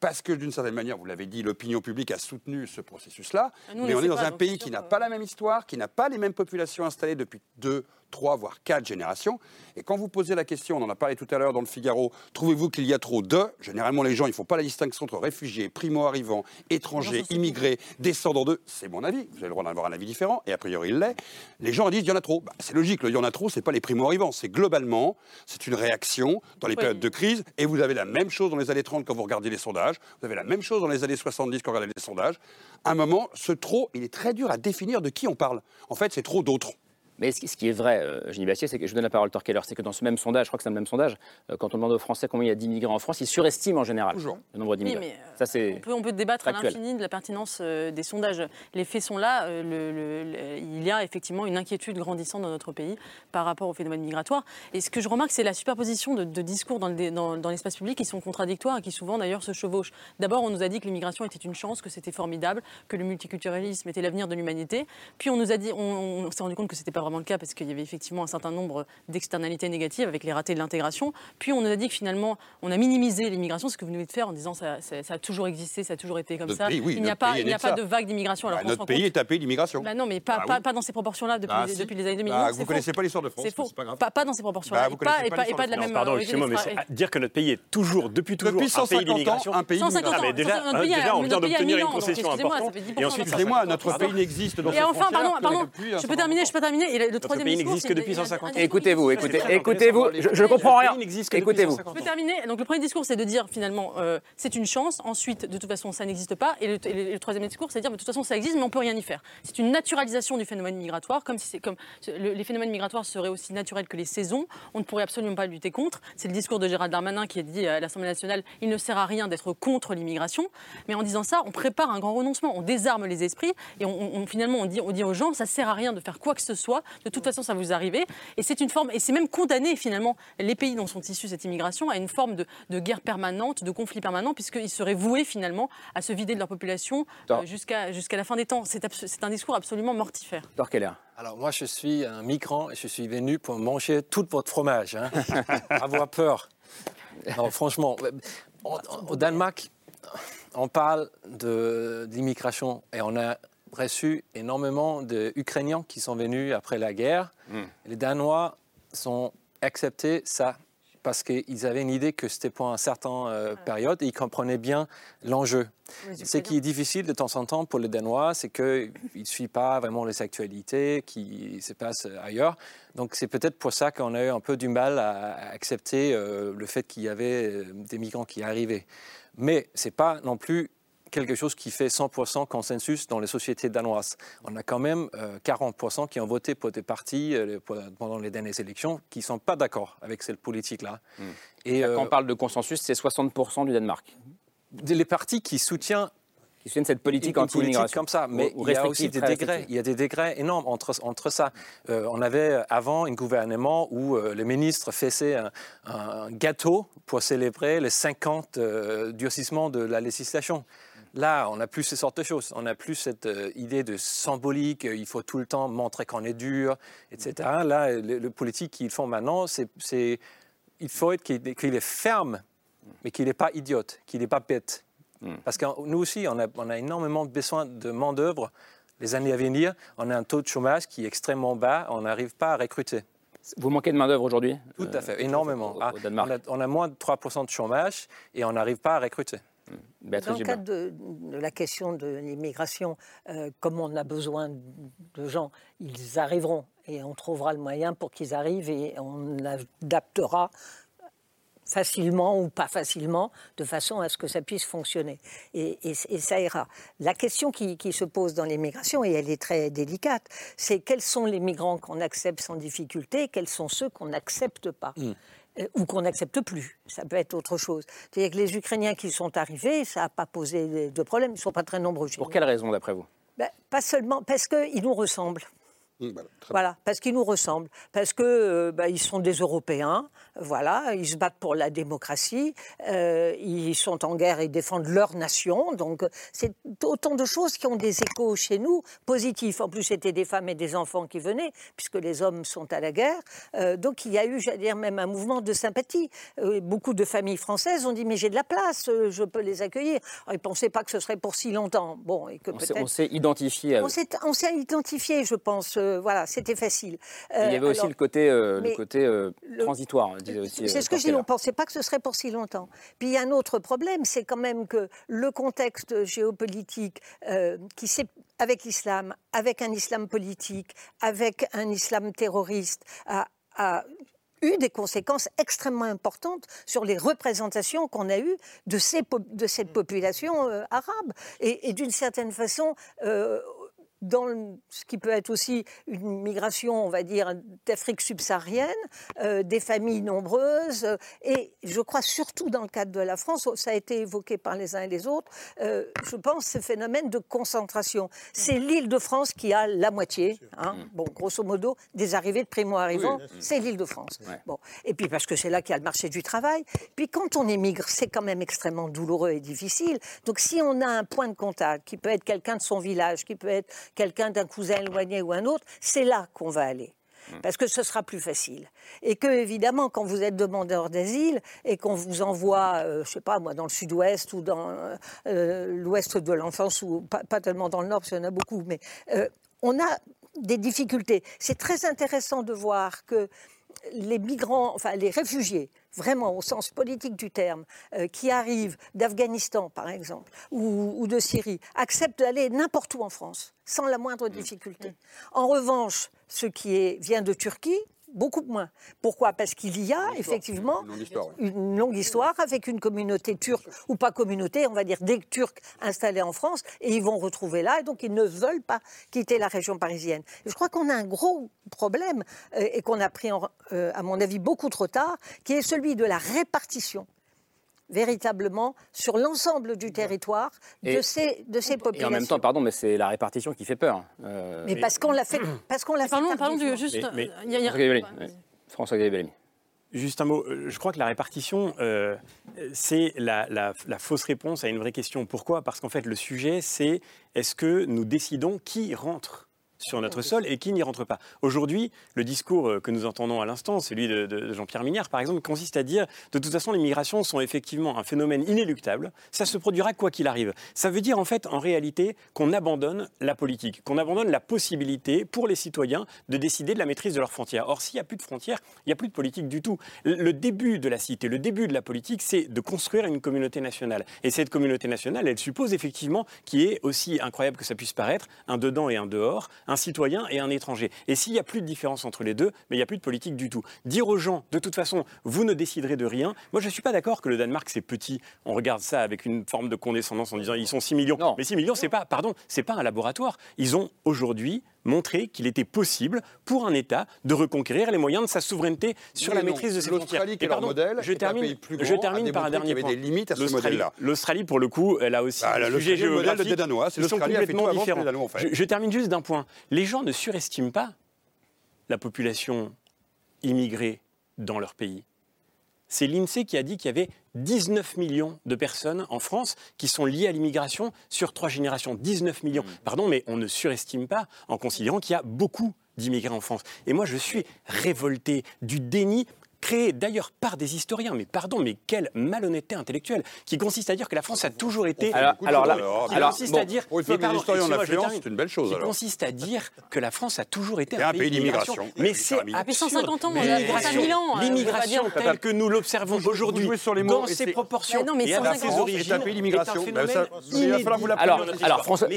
[SPEAKER 10] Parce que d'une certaine manière, vous l'avez dit, l'opinion publique a soutenu ce processus-là.
[SPEAKER 12] Ah,
[SPEAKER 10] Mais on est dans
[SPEAKER 12] pas,
[SPEAKER 10] un pays qui n'a pas la même histoire, qui n'a pas les mêmes populations installées depuis deux, trois, voire quatre générations. Et quand vous posez la question, on en a parlé tout à l'heure dans le Figaro, trouvez-vous qu'il y a trop de? Généralement, les gens, ils ne font pas la distinction entre réfugiés, primo-arrivants, étrangers, immigrés, descendants d'eux. C'est mon avis. Vous avez le droit d'avoir un avis différent, et a priori, il l'est. Les gens disent il y en a trop. Bah, c'est logique, le il y en a trop, c'est pas les primo-arrivants. C'est globalement, c'est une réaction dans les
[SPEAKER 12] Oui.
[SPEAKER 10] périodes de crise. Et vous avez la même chose dans les années 30 quand vous regardez les sondages. Vous avez la même chose dans les années 70 quand vous regardez les sondages. À un moment, ce trop, il est très dur à définir de qui on parle. En fait, c'est trop d'autres.
[SPEAKER 1] Mais ce qui, est vrai, euh, Génie Bastier, c'est que je vous donne la parole, Torkeller, c'est que dans ce même sondage, je crois que c'est le même sondage, euh, quand on demande aux Français combien il y a d'immigrés en France, ils surestiment en général
[SPEAKER 10] Toujours.
[SPEAKER 1] le nombre
[SPEAKER 12] Oui,
[SPEAKER 1] d'immigrés.
[SPEAKER 12] mais euh,
[SPEAKER 1] Ça, c'est
[SPEAKER 12] on, peut, on peut débattre à l'infini de la pertinence euh, des sondages. Les faits sont là. euh, le- le- le- il y a effectivement une inquiétude grandissante dans notre pays par rapport au phénomène migratoire. Et ce que je remarque, c'est la superposition de, de discours dans le dé- dans- dans l'espace public qui sont contradictoires et qui souvent d'ailleurs se chevauchent. D'abord, on nous a dit que l'immigration était une chance, que c'était formidable, que le multiculturalisme était l'avenir de l'humanité. Puis on nous a dit, on, on s'est rendu compte que c'était pas vraiment le cas parce qu'il y avait effectivement un certain nombre d'externalités négatives avec les ratés de l'intégration. Puis on nous a dit que finalement, on a minimisé l'immigration, ce que vous venez de faire en disant ça, ça, ça a toujours existé, ça a toujours été comme
[SPEAKER 10] Notre
[SPEAKER 12] ça.
[SPEAKER 10] pays, oui,
[SPEAKER 12] il n'y a pas, il n'y a pas de vague d'immigration.
[SPEAKER 10] Bah, notre pays
[SPEAKER 12] compte-
[SPEAKER 10] est un pays d'immigration.
[SPEAKER 12] Bah non, mais pas,
[SPEAKER 10] Bah
[SPEAKER 12] pas,
[SPEAKER 10] oui.
[SPEAKER 12] pas dans ces proportions-là depuis,
[SPEAKER 10] Bah
[SPEAKER 12] les,
[SPEAKER 10] si.
[SPEAKER 12] depuis les années 2000.
[SPEAKER 10] Bah,
[SPEAKER 12] Non,
[SPEAKER 10] vous
[SPEAKER 12] c'est
[SPEAKER 10] connaissez pas l'histoire de France,
[SPEAKER 12] C'est faux.
[SPEAKER 10] pas grave.
[SPEAKER 12] Pas, pas dans ces proportions-là.
[SPEAKER 10] Bah,
[SPEAKER 12] et, pas,
[SPEAKER 10] connaissez
[SPEAKER 12] et,
[SPEAKER 10] pas
[SPEAKER 12] pas, et
[SPEAKER 10] l'histoire
[SPEAKER 12] pas
[SPEAKER 10] de
[SPEAKER 12] la même
[SPEAKER 14] Pardon,
[SPEAKER 12] origine
[SPEAKER 14] excusez-moi, mais dire que notre pays est toujours, depuis toujours, un
[SPEAKER 10] 150
[SPEAKER 14] pays d'immigration.
[SPEAKER 10] un pays
[SPEAKER 12] 150
[SPEAKER 10] d'immigration.
[SPEAKER 14] Ah,
[SPEAKER 12] ans.
[SPEAKER 14] déjà, euh, on vient d'obtenir
[SPEAKER 12] 1000
[SPEAKER 14] une concession importante.
[SPEAKER 12] ça fait 10%
[SPEAKER 14] Et ensuite,
[SPEAKER 10] Excusez-moi,
[SPEAKER 14] ça
[SPEAKER 10] notre pays n'existe dans
[SPEAKER 12] Et enfin, pardon, je peux terminer, je peux terminer. Le troisième
[SPEAKER 14] pays
[SPEAKER 12] discours,
[SPEAKER 14] n'existe
[SPEAKER 12] c'est
[SPEAKER 14] que depuis
[SPEAKER 12] il y a un-
[SPEAKER 14] 150
[SPEAKER 12] un
[SPEAKER 14] ans.
[SPEAKER 1] Écoutez-vous, écoutez, écoutez-vous, je, ne comprends rien.
[SPEAKER 14] Le pays n'existe que depuis
[SPEAKER 1] Écoutez-vous.
[SPEAKER 14] 150
[SPEAKER 12] Je peux terminer. Donc le premier discours, c'est de dire finalement, euh, c'est une chance. Ensuite, de toute façon, ça n'existe pas. Et le, et le- et le troisième discours, c'est de dire, de toute façon, ça existe, mais on peut rien y faire. C'est une naturalisation du phénomène migratoire, comme si c'est comme le- les phénomènes migratoires seraient aussi naturels que les saisons. On ne pourrait absolument pas lutter contre. C'est le discours de Gérald Darmanin qui a dit à l'Assemblée nationale, il ne sert à rien d'être contre l'immigration. Mais en disant ça, on prépare un grand renoncement. On désarme les esprits et on, on- on- finalement, on dit, on dit aux gens, ça sert à rien de faire quoi que ce soit De toute façon, ça vous arrivait. Et c'est une forme, et c'est même condamné finalement les pays dont sont issus cette immigration à une forme de, de guerre permanente, de conflit permanent, puisqu'ils seraient voués finalement à se vider de leur population euh, jusqu'à jusqu'à la fin des temps. C'est un discours absolument mortifère.
[SPEAKER 1] Dorkeller.
[SPEAKER 9] Alors moi, je suis un migrant et je suis venu pour manger tout votre fromage. Hein. Avoir peur. Non, franchement, au, au Danemark, on parle de- d'immigration et on a reçu énormément d'Ukrainiens qui sont venus après la guerre. Les Danois ont accepté ça parce qu'ils avaient une idée que c'était pour une certaine euh, période et ils comprenaient bien l'enjeu. Ce qui est difficile de temps en temps pour les Danois, c'est qu'ils ne suivent pas vraiment les actualités qui se passent ailleurs. Donc c'est peut-être pour ça qu'on a eu un peu du mal à à accepter euh, le fait qu'il y avait euh, des migrants qui arrivaient. Mais ce n'est pas non plus quelque chose qui fait 100% consensus dans les sociétés danoises. On a quand même euh, 40% qui ont voté pour des partis euh, pendant les dernières élections qui ne sont pas d'accord avec cette politique-là. Et,
[SPEAKER 1] Quand
[SPEAKER 9] euh,
[SPEAKER 1] on parle de consensus, c'est 60% du Danemark.
[SPEAKER 9] les partis qui soutiennent
[SPEAKER 1] qui soutiennent cette politique anti-immigration.
[SPEAKER 9] comme ça, mais il y a aussi des degrés. Il y a des degrés énormes entre, entre ça. Euh, on avait euh, avant un gouvernement où euh, le ministre faisait un, un gâteau pour célébrer les 50 euh, durcissements de la législation. Là, on n'a plus ces sortes de choses. On n'a plus cette euh, idée de symbolique, euh, il faut tout le temps montrer qu'on est dur, etc. Là, le, le politique qu'ils font maintenant, c'est, il faut être qu'il, est ferme, mais qu'il n'est pas idiote, qu'il n'est pas bête. Parce que nous aussi, on a, on a énormément besoin de main-d'œuvre les années à venir. On a un taux de chômage qui est extrêmement bas, on n'arrive pas à recruter.
[SPEAKER 1] Vous manquez de main-d'œuvre aujourd'hui?
[SPEAKER 9] Tout à fait, énormément.
[SPEAKER 1] au- au
[SPEAKER 9] Ah, on, a, on a moins de 3% de chômage et on n'arrive pas à recruter.
[SPEAKER 4] Dans le cadre de, de la question de l'immigration, euh, comme on a besoin de gens, ils arriveront et on trouvera le moyen pour qu'ils arrivent et on adaptera facilement ou pas facilement, de façon à ce que ça puisse fonctionner. Et, et- et ça ira. La question qui, qui se pose dans l'immigration, et elle est très délicate, c'est quels sont les migrants qu'on accepte sans difficulté, quels sont ceux qu'on n'accepte pas euh, ou qu'on n'accepte plus. Ça peut être autre chose. C'est-à-dire que les Ukrainiens qui sont arrivés, ça n'a pas posé de- problème, ils ne sont pas très nombreux.
[SPEAKER 1] Pour quelle raison, d'après vous?
[SPEAKER 4] Ben, Pas seulement parce qu'ils nous ressemblent.
[SPEAKER 10] Mmh, voilà, très
[SPEAKER 4] Voilà, parce qu'ils nous ressemblent, parce que euh, bah, ils sont des Européens, voilà, ils se battent pour la démocratie, euh, ils sont en guerre et défendent leur nation, donc c'est autant de choses qui ont des échos chez nous positifs. En plus, c'était des femmes et des enfants qui venaient, puisque les hommes sont à la guerre, Euh, donc il y a eu, j'allais dire, même un mouvement de sympathie. Euh, beaucoup de familles françaises ont dit mais j'ai de la place, je peux les accueillir. Alors, ils ne pensaient pas que ce serait pour si longtemps, bon, et que
[SPEAKER 1] On s'est-
[SPEAKER 4] peut-être
[SPEAKER 1] on s'est identifié à
[SPEAKER 4] on
[SPEAKER 1] eux.
[SPEAKER 4] s'est, on s'est identifié, je pense. voilà, c'était facile.
[SPEAKER 1] Il y avait aussi le côté, le
[SPEAKER 4] mais
[SPEAKER 1] côté
[SPEAKER 4] le-
[SPEAKER 1] transitoire, disait aussi.
[SPEAKER 4] c'est
[SPEAKER 1] euh,
[SPEAKER 4] ce que je dis, on ne pensait pas que ce serait pour si longtemps. Puis il y a un autre problème, c'est quand même que le contexte géopolitique euh, qui s'est avec l'islam, avec un islam politique, avec un islam terroriste, a, a eu des conséquences extrêmement importantes sur les représentations qu'on a eues de, ces, po- de cette population euh, arabe. Et, et d'une certaine façon, euh, dans le- ce qui peut être aussi une migration, on va dire, d'Afrique subsaharienne, euh, des familles nombreuses, euh, et je crois surtout dans le cadre de la France, ça a été évoqué par les uns et les autres, euh, je pense ce phénomène de concentration. C'est l'île de France qui a la moitié, hein, bon, grosso modo, des arrivées de primo-arrivants,
[SPEAKER 15] Oui,
[SPEAKER 4] c'est l'île de France.
[SPEAKER 15] Ouais.
[SPEAKER 4] Bon. Et puis parce que c'est là qu'il y a le marché du travail. Puis quand on émigre, c'est quand même extrêmement douloureux et difficile. Donc si on a un point de contact, qui peut être quelqu'un de son village, qui peut être quelqu'un d'un cousin éloigné ou un autre, c'est là qu'on va aller. Parce que ce sera plus facile. Et que, évidemment, quand vous êtes demandeur d'asile et qu'on vous envoie, euh, je sais pas moi, dans le sud-ouest ou dans euh, euh, l'ouest de l'enfance, ou pas, pas tellement dans le nord, parce qu'il y en a beaucoup, mais euh, on a des difficultés. C'est très intéressant de voir que les migrants, enfin les réfugiés, vraiment au sens politique du terme, euh, qui arrivent d'Afghanistan par exemple, ou, ou de Syrie, acceptent d'aller n'importe où en France, sans la moindre difficulté. En revanche, ce qui est, vient de Turquie, beaucoup moins. Pourquoi? Parce qu'il y a effectivement
[SPEAKER 10] Une longue histoire, oui.
[SPEAKER 4] une longue histoire avec une communauté turque, ou pas communauté, on va dire des Turcs installés en France, et ils vont retrouver là, et donc ils ne veulent pas quitter la région parisienne. Je crois qu'on a un gros problème, euh, et qu'on a pris, en- euh, à mon avis, beaucoup trop tard, qui est celui de la répartition
[SPEAKER 11] véritablement sur l'ensemble du territoire de
[SPEAKER 1] Et-
[SPEAKER 11] ces, de ces
[SPEAKER 1] Et
[SPEAKER 11] populations.
[SPEAKER 1] en même temps, pardon, mais c'est la répartition qui fait peur. Euh,
[SPEAKER 11] mais parce qu'on l'a fait, parce qu'on l'a fait
[SPEAKER 12] Parlons, parlons du, juste.
[SPEAKER 14] Mais- mais-
[SPEAKER 12] y a- y a-.
[SPEAKER 1] François-Xavier Bellamy.
[SPEAKER 14] Juste un mot, euh, je crois que la répartition, euh, c'est la, la- la fausse réponse à une vraie question. Pourquoi? Parce qu'en fait, le sujet, c'est est-ce que nous décidons qui rentre? Sur notre sol et qui n'y rentre pas. Aujourd'hui, le discours euh, que nous entendons à l'instant, celui de, Jean-Pierre Mignard, par exemple, consiste à dire de toute façon, les migrations sont effectivement un phénomène inéluctable. Ça se produira quoi qu'il arrive. Ça veut dire en fait, en réalité, qu'on abandonne la politique, qu'on abandonne la possibilité pour les citoyens de décider de la maîtrise de leurs frontières. Or, s'il n'y a plus de frontières, il n'y a plus de politique du tout. Le- Le début de la cité, le début de la politique, c'est de construire une communauté nationale. Et cette communauté nationale, elle suppose effectivement qu'il y ait, aussi incroyable que ça puisse paraître, un dedans et un dehors, un citoyen et un étranger. Et s'il n'y a plus de différence entre les deux, mais il n'y a plus de politique du tout. Dire aux gens, de toute façon, vous ne déciderez de rien. Moi, je ne suis pas d'accord que le Danemark, c'est petit. On regarde ça avec une forme de condescendance en disant, ils sont 6 millions. Mais 6 millions, c'est pas, pardon, c'est pas un laboratoire. Ils ont aujourd'hui montré qu'il était possible pour un État de reconquérir les moyens de sa souveraineté sur la
[SPEAKER 10] non.
[SPEAKER 14] maîtrise de ses
[SPEAKER 10] L'Australie,
[SPEAKER 14] frontières.
[SPEAKER 10] qui est
[SPEAKER 14] Et
[SPEAKER 10] leur modèle,
[SPEAKER 14] je
[SPEAKER 10] est un
[SPEAKER 14] termine,
[SPEAKER 10] pays plus
[SPEAKER 14] je
[SPEAKER 10] grand, a
[SPEAKER 14] termine par un dernier point.
[SPEAKER 10] des limites à ce
[SPEAKER 14] L'Australie-
[SPEAKER 10] modèle-là.
[SPEAKER 14] L'Australie, pour le coup, elle a aussi
[SPEAKER 10] Bah,
[SPEAKER 14] des
[SPEAKER 10] l'Australie,
[SPEAKER 14] sujets
[SPEAKER 10] le modèle de
[SPEAKER 14] géographiques
[SPEAKER 10] Danois, c'est
[SPEAKER 14] qui sont
[SPEAKER 10] l'Australie a fait tout
[SPEAKER 14] complètement différents.
[SPEAKER 10] Danois fait.
[SPEAKER 14] Je, je termine juste d'un point. Les gens ne surestiment pas la population immigrée dans leur pays. C'est l'INSEE qui a dit qu'il y avait 19 millions de personnes en France qui sont liées à l'immigration sur trois générations. 19 millions. Pardon, mais on ne surestime pas en considérant qu'il y a beaucoup d'immigrés en France. Et moi, je suis révolté du déni créé d'ailleurs par des historiens, mais pardon, mais quelle malhonnêteté intellectuelle, qui consiste à dire que la France a toujours été...
[SPEAKER 1] Alors- alors là-
[SPEAKER 14] qui
[SPEAKER 1] alors,
[SPEAKER 14] consiste
[SPEAKER 1] bon.
[SPEAKER 14] à dire...
[SPEAKER 10] Fois
[SPEAKER 14] mais pardon,
[SPEAKER 10] c'est une belle chose,
[SPEAKER 14] Qui
[SPEAKER 10] alors.
[SPEAKER 14] consiste à dire que la France a toujours été un,
[SPEAKER 10] un pays
[SPEAKER 14] d'immigration.
[SPEAKER 10] d'immigration.
[SPEAKER 14] Mais c'est.
[SPEAKER 12] Depuis
[SPEAKER 14] absurde.
[SPEAKER 12] 150 ans,
[SPEAKER 14] L'immigration-
[SPEAKER 12] euh,
[SPEAKER 14] telle que nous l'observons aujourd'hui, dans ses
[SPEAKER 10] c'est-
[SPEAKER 14] proportions
[SPEAKER 12] Bah non, mais
[SPEAKER 14] et
[SPEAKER 12] 150
[SPEAKER 14] ses origines,
[SPEAKER 10] un pays d'immigration.
[SPEAKER 14] est un
[SPEAKER 10] falloir vous l'apprendre.
[SPEAKER 1] Alors, alors François.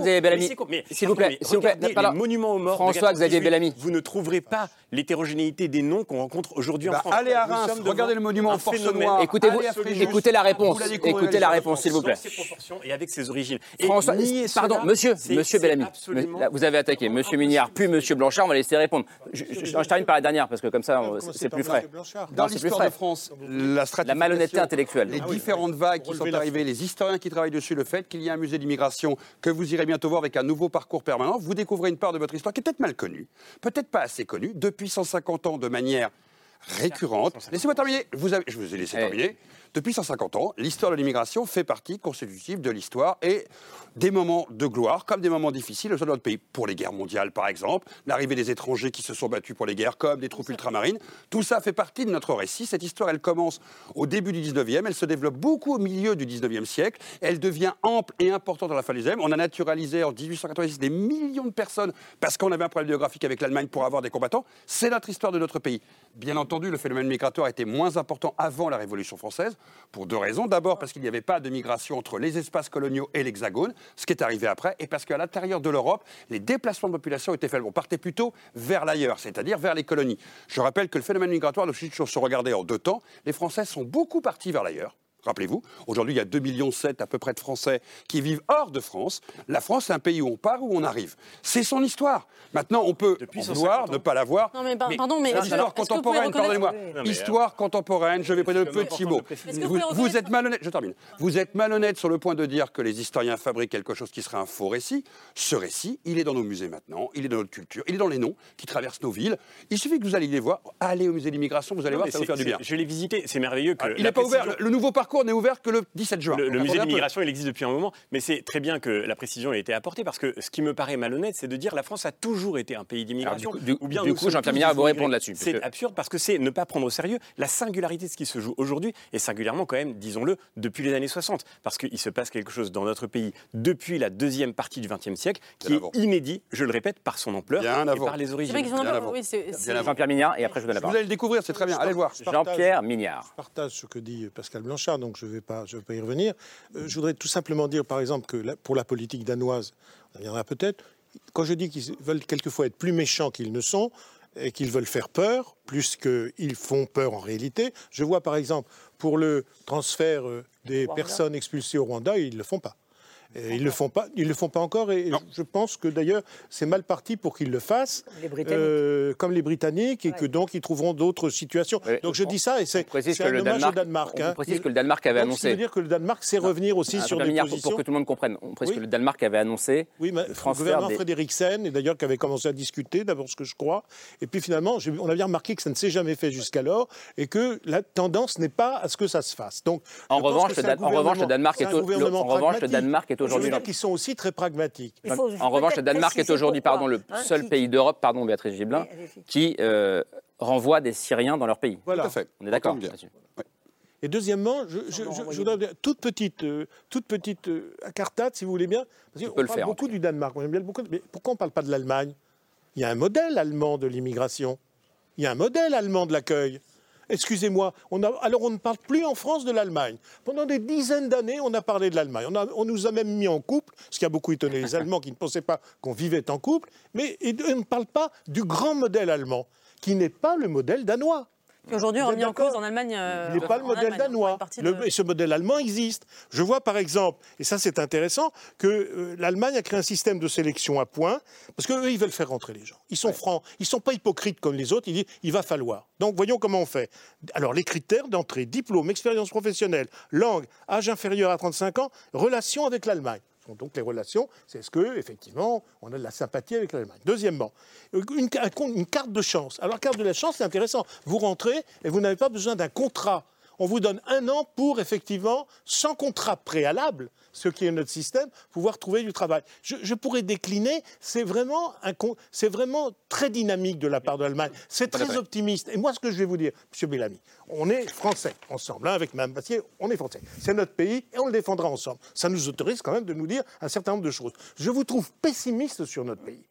[SPEAKER 1] Xavier Bellamy,
[SPEAKER 14] c'est con- mais
[SPEAKER 1] s'il vous plaît, s'il vous plaît,
[SPEAKER 14] monuments aux morts
[SPEAKER 1] François Xavier
[SPEAKER 14] 98,
[SPEAKER 1] Bellamy.
[SPEAKER 14] Vous ne trouverez pas l'hétérogénéité des noms qu'on rencontre aujourd'hui
[SPEAKER 10] Bah,
[SPEAKER 14] France.
[SPEAKER 10] allez à Reims, regardez le monument en force noire.
[SPEAKER 1] Écoutez la
[SPEAKER 10] vous
[SPEAKER 1] réponse.
[SPEAKER 10] la découvrirez,
[SPEAKER 1] Écoutez la réponse, s'il vous plaît.
[SPEAKER 14] Ses proportions et avec ses origines. Et
[SPEAKER 1] François, pardon, monsieur, monsieur Bellamy. vous avez attaqué Monsieur Mignard, puis Monsieur Blanchard. On va laisser répondre. Je, je- je termine par la dernière parce que comme ça, c'est plus frais.
[SPEAKER 10] Dans l'histoire de France, la stratégie.
[SPEAKER 1] La malhonnêteté intellectuelle.
[SPEAKER 10] Les différentes vagues qui sont arrivées, les historiens qui travaillent dessus, le fait qu'il y a un musée d'immigration que vous irez bientôt voir avec un nouveau parcours permanent, vous découvrez une part de votre histoire qui est peut-être mal connue, peut-être pas assez connue, depuis 150 ans de manière récurrente. Laissez-moi terminer. Vous avez- je vous ai laissé
[SPEAKER 1] Eh.
[SPEAKER 10] terminer. Depuis 150 ans, l'histoire de l'immigration fait partie constitutive de l'histoire et des moments de gloire comme des moments difficiles au sein de notre pays. Pour les guerres mondiales, par exemple, l'arrivée des étrangers qui se sont battus pour les guerres, comme des troupes ultramarines, tout ça fait partie de notre récit. Cette histoire, elle commence au début du 19e, elle se développe beaucoup au milieu du 19e siècle, elle devient ample et importante à la fin du 19e. On a naturalisé en 1886 des millions de personnes parce qu'on avait un problème géographique avec l'Allemagne pour avoir des combattants. C'est notre histoire de notre pays. Bien entendu, le phénomène migratoire était moins important avant la Révolution française, pour deux raisons. D'abord, parce qu'il n'y avait pas de migration entre les espaces coloniaux et l'Hexagone, ce qui est arrivé après, et parce qu'à l'intérieur de l'Europe, les déplacements de population étaient faits. On partait plutôt vers l'ailleurs, c'est-à-dire vers les colonies. Je rappelle que le phénomène migratoire doit se regarder en deux temps. Les Français sont beaucoup partis vers l'ailleurs. Rappelez-vous, aujourd'hui, il y a 2,7 millions à peu près de Français qui vivent hors de France. La France, c'est un pays où on part, où on arrive. C'est son histoire. Maintenant, on peut en
[SPEAKER 14] 150
[SPEAKER 10] vouloir, ne pas la voir.
[SPEAKER 12] Non, mais par- pardon, mais pouvez
[SPEAKER 10] contemporaine, pardonnez-moi.
[SPEAKER 14] Mais,
[SPEAKER 10] Histoire contemporaine, je vais prendre le petit mot.
[SPEAKER 12] vous
[SPEAKER 10] Vous, êtes malhonnête, je termine. Vous êtes malhonnête sur le point de dire que les historiens fabriquent quelque chose qui serait un faux récit. Ce récit, il est dans nos musées maintenant, il est dans notre culture, il est dans les noms qui traversent nos villes. Il suffit que vous alliez les voir. Allez au musée d'immigration, vous allez
[SPEAKER 14] Non,
[SPEAKER 10] voir, ça va vous faire du bien.
[SPEAKER 14] c'est- Je l'ai visité, c'est merveilleux que.
[SPEAKER 10] Il n'est pas ouvert. le nouveau parcours n'est ouvert que le 17 juin.
[SPEAKER 14] Le, le musée
[SPEAKER 10] peu.
[SPEAKER 14] d'immigration, il existe depuis un moment, mais c'est très bien que la précision ait été apportée parce que ce qui me paraît malhonnête, c'est de dire la France a toujours été un pays d'immigration.
[SPEAKER 1] Du coup- du-
[SPEAKER 14] ou bien
[SPEAKER 1] du
[SPEAKER 14] nous
[SPEAKER 1] coup,
[SPEAKER 14] sommes
[SPEAKER 1] Jean-Pierre
[SPEAKER 14] des
[SPEAKER 1] va vous répondre là-dessus,
[SPEAKER 14] C'est
[SPEAKER 1] que-
[SPEAKER 14] absurde parce que c'est ne pas prendre au sérieux la singularité de ce qui se joue aujourd'hui et singulièrement quand même, disons-le, depuis les années 60. Parce qu'il se passe quelque chose dans notre pays depuis la deuxième partie du XXe siècle qui est inédit, je le répète, par son ampleur
[SPEAKER 10] Bien
[SPEAKER 14] et
[SPEAKER 10] avant.
[SPEAKER 14] par les origines.
[SPEAKER 1] Jean-Pierre Mignard et après je vous donne la
[SPEAKER 10] Vous
[SPEAKER 1] parole.
[SPEAKER 10] allez le découvrir, c'est très bien. Allez le voir.
[SPEAKER 1] Jean-Pierre Mignard.
[SPEAKER 13] Je partage ce que dit Pascal Blanchard, donc je ne vais, pas- je vais pas y revenir. Euh, je voudrais tout simplement dire, par exemple, que pour la politique danoise, on y reviendra peut-être, quand je dis qu'ils veulent quelquefois être plus méchants qu'ils ne sont, et qu'ils veulent faire peur, plus qu'ils font peur en réalité, je vois par exemple, pour le transfert euh, des
[SPEAKER 11] Rwanda.
[SPEAKER 13] personnes expulsées au Rwanda, ils ne le font pas. Et ils ne le font pas, ils le font pas encore, et je pense que d'ailleurs c'est mal parti pour qu'ils le fassent,
[SPEAKER 11] Les Britanniques.
[SPEAKER 13] euh, comme les Britanniques, et que donc ils trouveront d'autres situations. donc je dis ça, et c'est
[SPEAKER 1] précise
[SPEAKER 13] c'est
[SPEAKER 1] que
[SPEAKER 13] un
[SPEAKER 1] le
[SPEAKER 13] hommage
[SPEAKER 1] Danemark-
[SPEAKER 13] au Danemark.
[SPEAKER 1] on
[SPEAKER 13] hein.
[SPEAKER 1] précise que le Danemark avait
[SPEAKER 13] Donc, Ce qui
[SPEAKER 1] annoncé-
[SPEAKER 13] veut dire que le Danemark sait revenir aussi
[SPEAKER 1] Ah,
[SPEAKER 13] sur des
[SPEAKER 1] pour-
[SPEAKER 13] positions.
[SPEAKER 1] Pour que tout le monde comprenne, on précise
[SPEAKER 13] Oui.
[SPEAKER 1] que le Danemark avait annoncé
[SPEAKER 13] Oui, mais
[SPEAKER 1] le
[SPEAKER 13] gouvernement
[SPEAKER 1] des...
[SPEAKER 13] Frederiksen, et d'ailleurs qui avait commencé à discuter, d'abord ce que je crois, et puis finalement, on a bien remarqué que ça ne s'est jamais fait jusqu'alors, et que la tendance n'est pas à ce que ça se fasse. Donc,
[SPEAKER 1] En revanche, le Danemark est au- aujourd'hui
[SPEAKER 13] qu'ils sont aussi très pragmatiques.
[SPEAKER 11] Faut
[SPEAKER 1] En revanche, le Danemark est aujourd'hui, pardon, le
[SPEAKER 11] hein,
[SPEAKER 1] seul
[SPEAKER 11] qui-
[SPEAKER 1] pays d'Europe, pardon, Béatrice Giblin,
[SPEAKER 11] Oui,
[SPEAKER 1] qui euh, renvoie des Syriens dans leur pays.
[SPEAKER 13] Voilà.
[SPEAKER 10] Tout à fait.
[SPEAKER 1] On est d'accord là-dessus.
[SPEAKER 13] Et deuxièmement, je, je, je- je voudrais dire toute petite, euh, toute petite euh, cartade, si vous voulez bien. Parce
[SPEAKER 1] le
[SPEAKER 13] parle
[SPEAKER 1] faire,
[SPEAKER 13] beaucoup du Danemark, on aime bien le beaucoup, mais pourquoi on ne parle pas de l'Allemagne? Il y a un modèle allemand de l'immigration. Il y a un modèle allemand de l'accueil. Excusez-moi, alors on ne parle plus en France de l'Allemagne. Pendant des dizaines d'années, on a parlé de l'Allemagne. On, nous a même mis en couple, ce qui a beaucoup étonné les Allemands qui ne pensaient pas qu'on vivait en couple, mais on ne parle pas du grand modèle allemand, qui n'est pas le modèle danois.
[SPEAKER 12] Aujourd'hui remis en cause en Allemagne. euh,
[SPEAKER 13] Il n'est pas le modèle
[SPEAKER 12] Allemagne,
[SPEAKER 13] danois. Le-
[SPEAKER 12] de-
[SPEAKER 13] ce modèle allemand existe. Je vois par exemple, et ça c'est intéressant, que euh, l'Allemagne a créé un système de sélection à points, parce qu'eux, ils veulent faire rentrer les gens. Ils sont francs, ils ne sont pas hypocrites comme les autres, ils disent il va falloir. Donc voyons comment on fait. Alors les critères d'entrée, diplôme, expérience professionnelle, langue, âge inférieur à 35 ans, relation avec l'Allemagne. Donc les relations, c'est ce que effectivement on a de la sympathie avec l'Allemagne. Deuxièmement, une, carte de chance. Alors carte de la chance, c'est intéressant. Vous rentrez et vous n'avez pas besoin d'un contrat. On vous donne un an pour effectivement, sans contrat préalable, ce qui est notre système, pouvoir trouver du travail. Je, je pourrais décliner. C'est vraiment un, vraiment très dynamique de la part de l'Allemagne. C'est très optimiste. Et moi, ce que je vais vous dire, Monsieur Bellamy, on est français ensemble, hein, avec Mme Bastier, on est français. C'est notre pays et on le défendra ensemble. Ça nous autorise quand même de nous dire un certain nombre de choses. Je vous trouve pessimiste sur notre pays.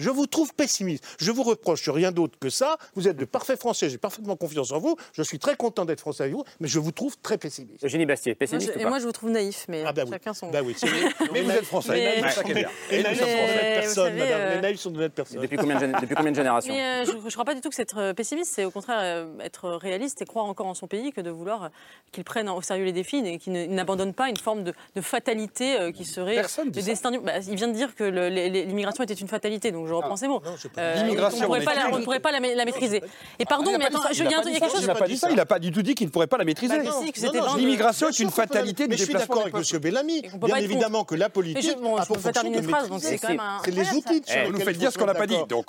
[SPEAKER 13] Je vous trouve pessimiste. Je vous reproche rien d'autre que ça. Vous êtes de parfaits Français. J'ai parfaitement confiance en vous. Je suis très content d'être Français avec vous, mais je vous trouve très pessimiste.
[SPEAKER 1] Eugénie Bastier,
[SPEAKER 12] Moi,
[SPEAKER 1] pessimiste
[SPEAKER 12] je-
[SPEAKER 1] ou
[SPEAKER 12] et
[SPEAKER 1] pas
[SPEAKER 12] moi, je vous trouve naïf, mais
[SPEAKER 13] Ah bah oui.
[SPEAKER 12] chacun son.
[SPEAKER 13] Bah oui, c'est-
[SPEAKER 10] Mais vous êtes français.
[SPEAKER 12] Mais-
[SPEAKER 13] sont
[SPEAKER 12] Mais vous
[SPEAKER 13] personnes,
[SPEAKER 12] savez,
[SPEAKER 13] madame.
[SPEAKER 12] euh,
[SPEAKER 13] Les naïfs sont d'honnêtes personnes.
[SPEAKER 1] depuis combien, de, gén- depuis combien de générations
[SPEAKER 12] Mais euh, je ne crois pas du tout que c'est être pessimiste, c'est au contraire euh, être réaliste et croire encore en son pays que de vouloir euh, qu'il prenne au sérieux les défis et qu'il ne- n'abandonne pas une forme de, de fatalité euh, qui serait
[SPEAKER 10] Personne
[SPEAKER 12] le destin du- Bah, il vient de dire que l'immigration était une fatalité, donc je reprends ces mots. Euh.
[SPEAKER 10] L'immigration,
[SPEAKER 12] on ne pourrait pas la-
[SPEAKER 10] plus-
[SPEAKER 12] on ne pourrait pas la, ma- la maîtriser. Et pardon, mais attends,
[SPEAKER 10] il
[SPEAKER 12] y a quelque chose.
[SPEAKER 10] Il n'a pas dit ça, il n'a pas du tout dit qu'il ne pourrait pas la maîtriser.
[SPEAKER 12] Bah,
[SPEAKER 10] L'immigration est une fatalité
[SPEAKER 13] Mais
[SPEAKER 10] du
[SPEAKER 13] je suis
[SPEAKER 10] déplacement
[SPEAKER 13] d'accord avec. M. Bellamy. Bien évidemment que la politique a pour fonction de maîtriser.
[SPEAKER 12] c'est quand même un-
[SPEAKER 13] C'est les outils
[SPEAKER 10] Eh, vous
[SPEAKER 13] lesquels
[SPEAKER 10] faites dire ce qu'on n'a pas dit, donc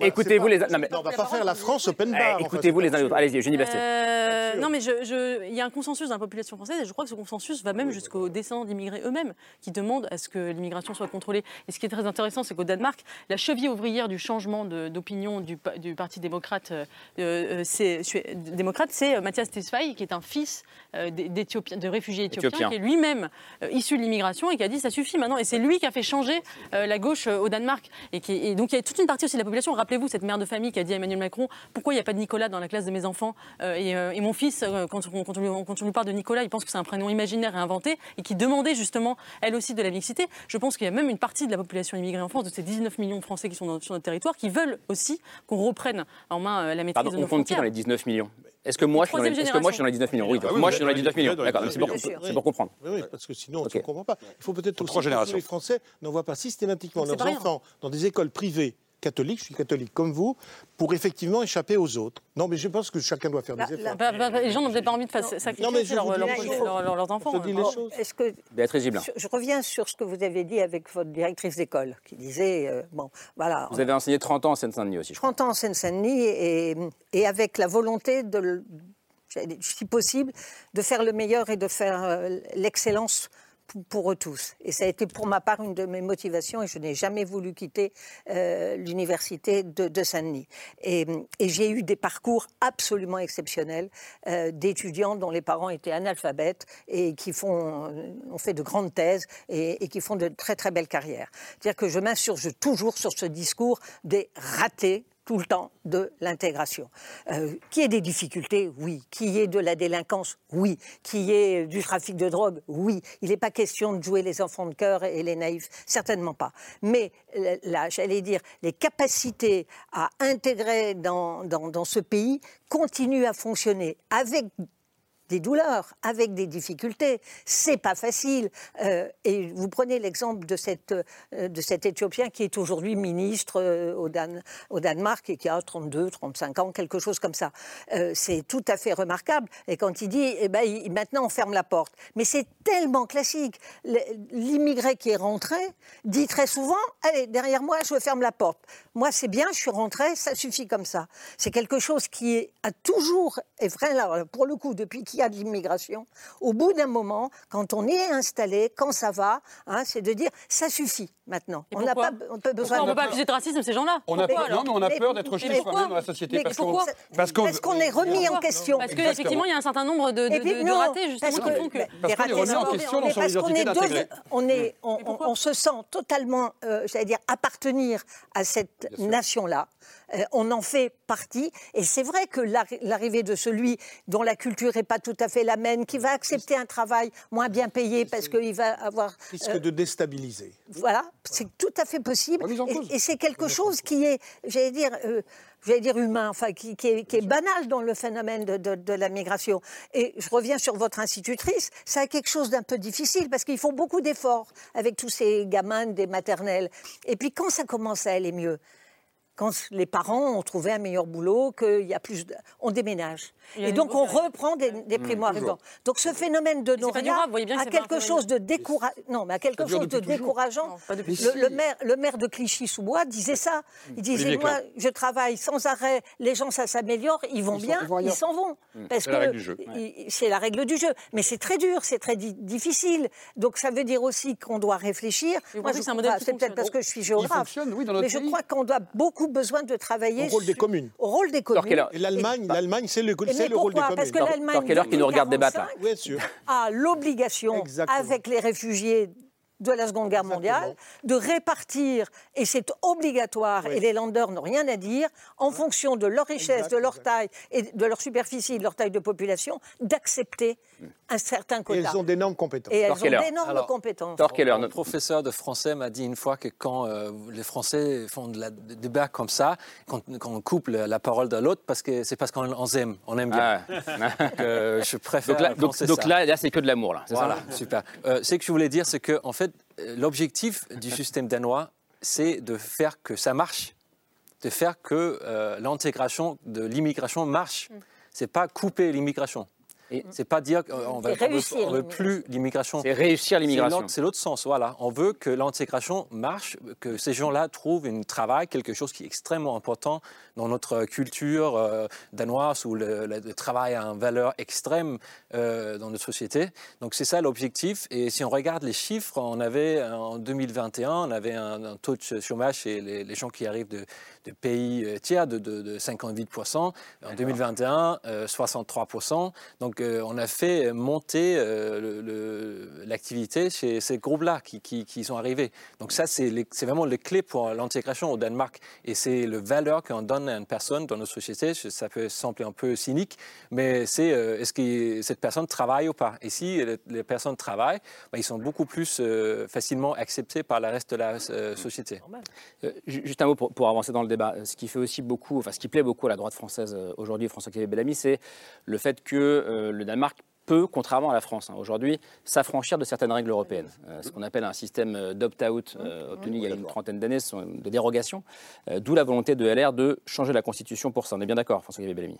[SPEAKER 1] écoutez-vous les... Non, mais-
[SPEAKER 13] Non, on va pas faire la France open bar. enfin,
[SPEAKER 1] Écoutez-vous les uns les autres. Allez-y, Eugénie Bastier.
[SPEAKER 12] Euh, non, mais je- je- il y a un consensus dans la population française et je crois que ce consensus va même jusqu'aux descendants d'immigrés eux-mêmes qui demandent à ce que l'immigration soit contrôlée. Et ce qui est très intéressant, c'est qu'au Danemark, la cheville ouvrière du changement d'opinion du, pa- du Parti démocrate, euh, euh, c'est démocrate, c'est euh, Mathias Tesfaye, qui est un fils de réfugiés éthiopiens,
[SPEAKER 1] Éthiopien.
[SPEAKER 12] qui est lui-même issu de l'immigration et qui a dit ça suffit maintenant. Et c'est lui qui a fait changer la gauche au Danemark. Et, qui, et donc il y a toute une partie aussi de la population. Rappelez-vous cette mère de famille qui a dit à Emmanuel Macron pourquoi il n'y a pas de Nicolas dans la classe de mes enfants? Et, et mon fils, quand, on, quand on lui, quand on lui parle de Nicolas, il pense que c'est un prénom imaginaire et inventé et qui demandait justement elle aussi de la mixité. Je pense qu'il y a même une partie de la population immigrée en France, de ces 19 millions de Français qui sont dans- sur notre territoire, qui veulent aussi qu'on reprenne en main euh, la maîtrise
[SPEAKER 1] Pardon,
[SPEAKER 12] de
[SPEAKER 1] on
[SPEAKER 12] nos
[SPEAKER 1] compte qui
[SPEAKER 12] frontières.
[SPEAKER 1] dans les 19 millions? Est-ce que moi, je suis dans les...
[SPEAKER 12] Troisième
[SPEAKER 1] est-ce que moi, je suis dans les
[SPEAKER 12] génération.
[SPEAKER 1] 19 millions? Oui,
[SPEAKER 10] Ah oui,
[SPEAKER 1] moi, je suis dans les
[SPEAKER 10] êtes
[SPEAKER 1] 19 millions.
[SPEAKER 10] les
[SPEAKER 1] D'accord, c'est pour,
[SPEAKER 10] 19
[SPEAKER 1] c'est pour comprendre.
[SPEAKER 13] Oui, oui, parce que sinon, on ne comprend pas. Il faut peut-être aussi
[SPEAKER 10] trois
[SPEAKER 13] que
[SPEAKER 10] générations.
[SPEAKER 13] les Français n'envoient pas systématiquement leurs enfants dans des écoles privées catholiques, je suis catholique comme vous, pour effectivement échapper aux autres. Non, mais je pense que chacun doit faire des efforts.
[SPEAKER 12] Bah, bah, bah, les gens n'ont peut-être pas envie de fa- sacrifier
[SPEAKER 13] Non, mais je
[SPEAKER 12] leur- leur- leur- leur- leurs enfants.
[SPEAKER 13] Je
[SPEAKER 12] hein.
[SPEAKER 13] choses.
[SPEAKER 4] Est-ce que
[SPEAKER 1] Béatrice Giblin.
[SPEAKER 4] je, je reviens sur ce que vous avez dit avec votre directrice d'école, qui disait euh, bon, voilà,
[SPEAKER 1] Vous avez enseigné 30 ans en Seine-Saint-Denis aussi. je crois.
[SPEAKER 4] 30 ans en Seine-Saint-Denis et, et avec la volonté de, si possible, de faire le meilleur et de faire euh, l'excellence pour, eux tous. Et ça a été pour ma part une de mes motivations et je n'ai jamais voulu quitter euh, l'université de, de Saint-Denis. Et, et j'ai eu des parcours absolument exceptionnels euh, d'étudiants dont les parents étaient analphabètes et qui font, euh, ont fait de grandes thèses et, et qui font de très très belles carrières. C'est-à-dire que je m'insurge toujours sur ce discours des ratés tout le temps de l'intégration. Euh, qui ait des difficultés, oui. Qui y ait de la délinquance, oui. Qui y ait du trafic de drogue, oui. Il n'est pas question de jouer les enfants de cœur et les naïfs, certainement pas. Mais là, j'allais dire, les capacités à intégrer dans, dans, dans ce pays continuent à fonctionner avec des douleurs, avec des difficultés. C'est pas facile. Euh, et vous prenez l'exemple euh, de cet Éthiopien qui est aujourd'hui ministre euh, au, Dan, au, Danemark et qui a 32, 35 ans, quelque chose comme ça. c'est tout à fait remarquable. Et quand il dit, eh ben, maintenant on ferme la porte. Mais c'est tellement classique. L'immigré qui est rentré dit très souvent, allez, derrière moi, je ferme la porte. Moi, c'est bien, je suis rentré, ça suffit comme ça. C'est quelque chose qui est, a toujours, est vrai pour le coup, depuis qu'il y a de l'immigration, au bout d'un moment, quand on est installé, quand ça va, hein, c'est de dire ça suffit maintenant.
[SPEAKER 12] on n'a pas, on peut besoin. on ne peut pas accuser de racisme ces gens-là?
[SPEAKER 10] On a peur, non, mais on a peur d'être chez soi-même dans la société.
[SPEAKER 4] parce qu'on parce qu'on est remis en question.
[SPEAKER 12] Parce qu'effectivement, il y a un certain nombre de, de, ratés justement qui font que.
[SPEAKER 10] Parce qu'on est remis en question dans son identité d'intégrer.
[SPEAKER 4] On, est, on, se sent totalement, euh, j'allais dire, appartenir à cette nation-là. Euh, on en fait partie. Et c'est vrai que l'arrivée de celui dont la culture n'est pas tout à fait la même, qui va accepter un travail moins bien payé parce qu'il va avoir...
[SPEAKER 13] Risque euh, de déstabiliser.
[SPEAKER 4] Voilà, c'est tout à fait possible. Et, c'est quelque chose qui est, j'allais dire... Euh, j'allais dire humain, enfin, qui, est, banal dans le phénomène de, de, la migration. Et je reviens sur votre institutrice, ça a quelque chose d'un peu difficile parce qu'ils font beaucoup d'efforts avec tous ces gamins des maternelles. Et puis quand ça commence à aller mieux, quand les parents ont trouvé un meilleur boulot, qu'il y a plus de... On déménage. Et donc on reprend des, des mmh, primo-arrivants. Donc ce phénomène de noria a quelque chose de décourageant. Non, mais a quelque chose de décourageant. le, maire, le maire de Clichy-sous-Bois disait ça. Il disait moi, je travaille sans arrêt, les gens ça s'améliore, ils vont bien, ils s'en vont.
[SPEAKER 10] Mmh. Parce que
[SPEAKER 4] c'est la règle du jeu. Mais c'est très dur, c'est très difficile. Donc ça veut dire aussi qu'on doit réfléchir.
[SPEAKER 12] Moi, c'est
[SPEAKER 4] peut-être parce que je suis géographe. mais je crois qu'on doit beaucoup besoin de travailler
[SPEAKER 13] au rôle des communes.
[SPEAKER 4] Au rôle des communes.
[SPEAKER 13] Et l'Allemagne, l'Allemagne, c'est le, le rôle des communes.
[SPEAKER 4] Parce que l'Allemagne,
[SPEAKER 1] qui nous regarde débattre,
[SPEAKER 4] a l'obligation, avec les réfugiés de la Seconde Guerre mondiale, de répartir, et c'est obligatoire, et les landeurs n'ont rien à dire, en fonction de leur richesse, de leur taille, et de leur superficie, de leur taille de population, d'accepter un certain quota.
[SPEAKER 13] Et elles ont d'énormes compétences.
[SPEAKER 4] Et elles ont d'énormes compétences.
[SPEAKER 9] notre professeur de français m'a dit une fois que quand euh, les Français font de la, des débats comme ça, quand, on coupe la, parole de l'autre, parce que c'est parce qu'on aime, on aime bien. Ah. Euh, je préfère.
[SPEAKER 1] Donc là, donc, là, c'est que de l'amour, là.
[SPEAKER 9] Voilà, ça super. Euh, ce que je voulais dire, c'est que en fait, l'objectif du système danois, c'est de faire que ça marche, de faire que l'intégration de l'immigration marche. Mm. C'est pas couper l'immigration. C'est pas dire qu'on va, on veut, plus l'immigration.
[SPEAKER 1] C'est réussir l'immigration.
[SPEAKER 9] C'est l'autre sens. Voilà, on veut que l'intégration marche, que ces gens-là trouvent un travail, quelque chose qui est extrêmement important dans notre culture euh, danoise où le, travail a une valeur extrême euh, dans notre société. Donc c'est ça l'objectif. Et si on regarde les chiffres, on avait en 2021, on avait un, taux de chômage chez les, gens qui arrivent de, pays euh, tiers de, de 58%. En 2021, 63%. Donc on a fait monter euh, l'activité chez ces groupes-là qui, sont arrivés. Donc ça, c'est vraiment les clés pour l'intégration au Danemark. Et c'est le valeur qu'on donne à une personne dans notre société. Ça peut sembler un peu cynique, mais c'est euh, est-ce que cette personne travaille ou pas? Et si les, personnes travaillent, ben, ils sont beaucoup plus euh, facilement acceptés par le reste de la société.
[SPEAKER 1] juste un mot pour, avancer dans le débat. Ce qui fait aussi beaucoup, enfin ce qui plaît beaucoup à la droite française aujourd'hui, François-Xavier Bellamy, c'est le fait que le Danemark peut, contrairement à la France, hein, aujourd'hui, s'affranchir de certaines règles européennes. Euh, ce qu'on appelle un système euh, d'opt-out euh, obtenu il y a une trentaine d'années, de dérogation, d'où la volonté de LR de changer la Constitution pour ça. On est bien d'accord, François-Xavier Bellamy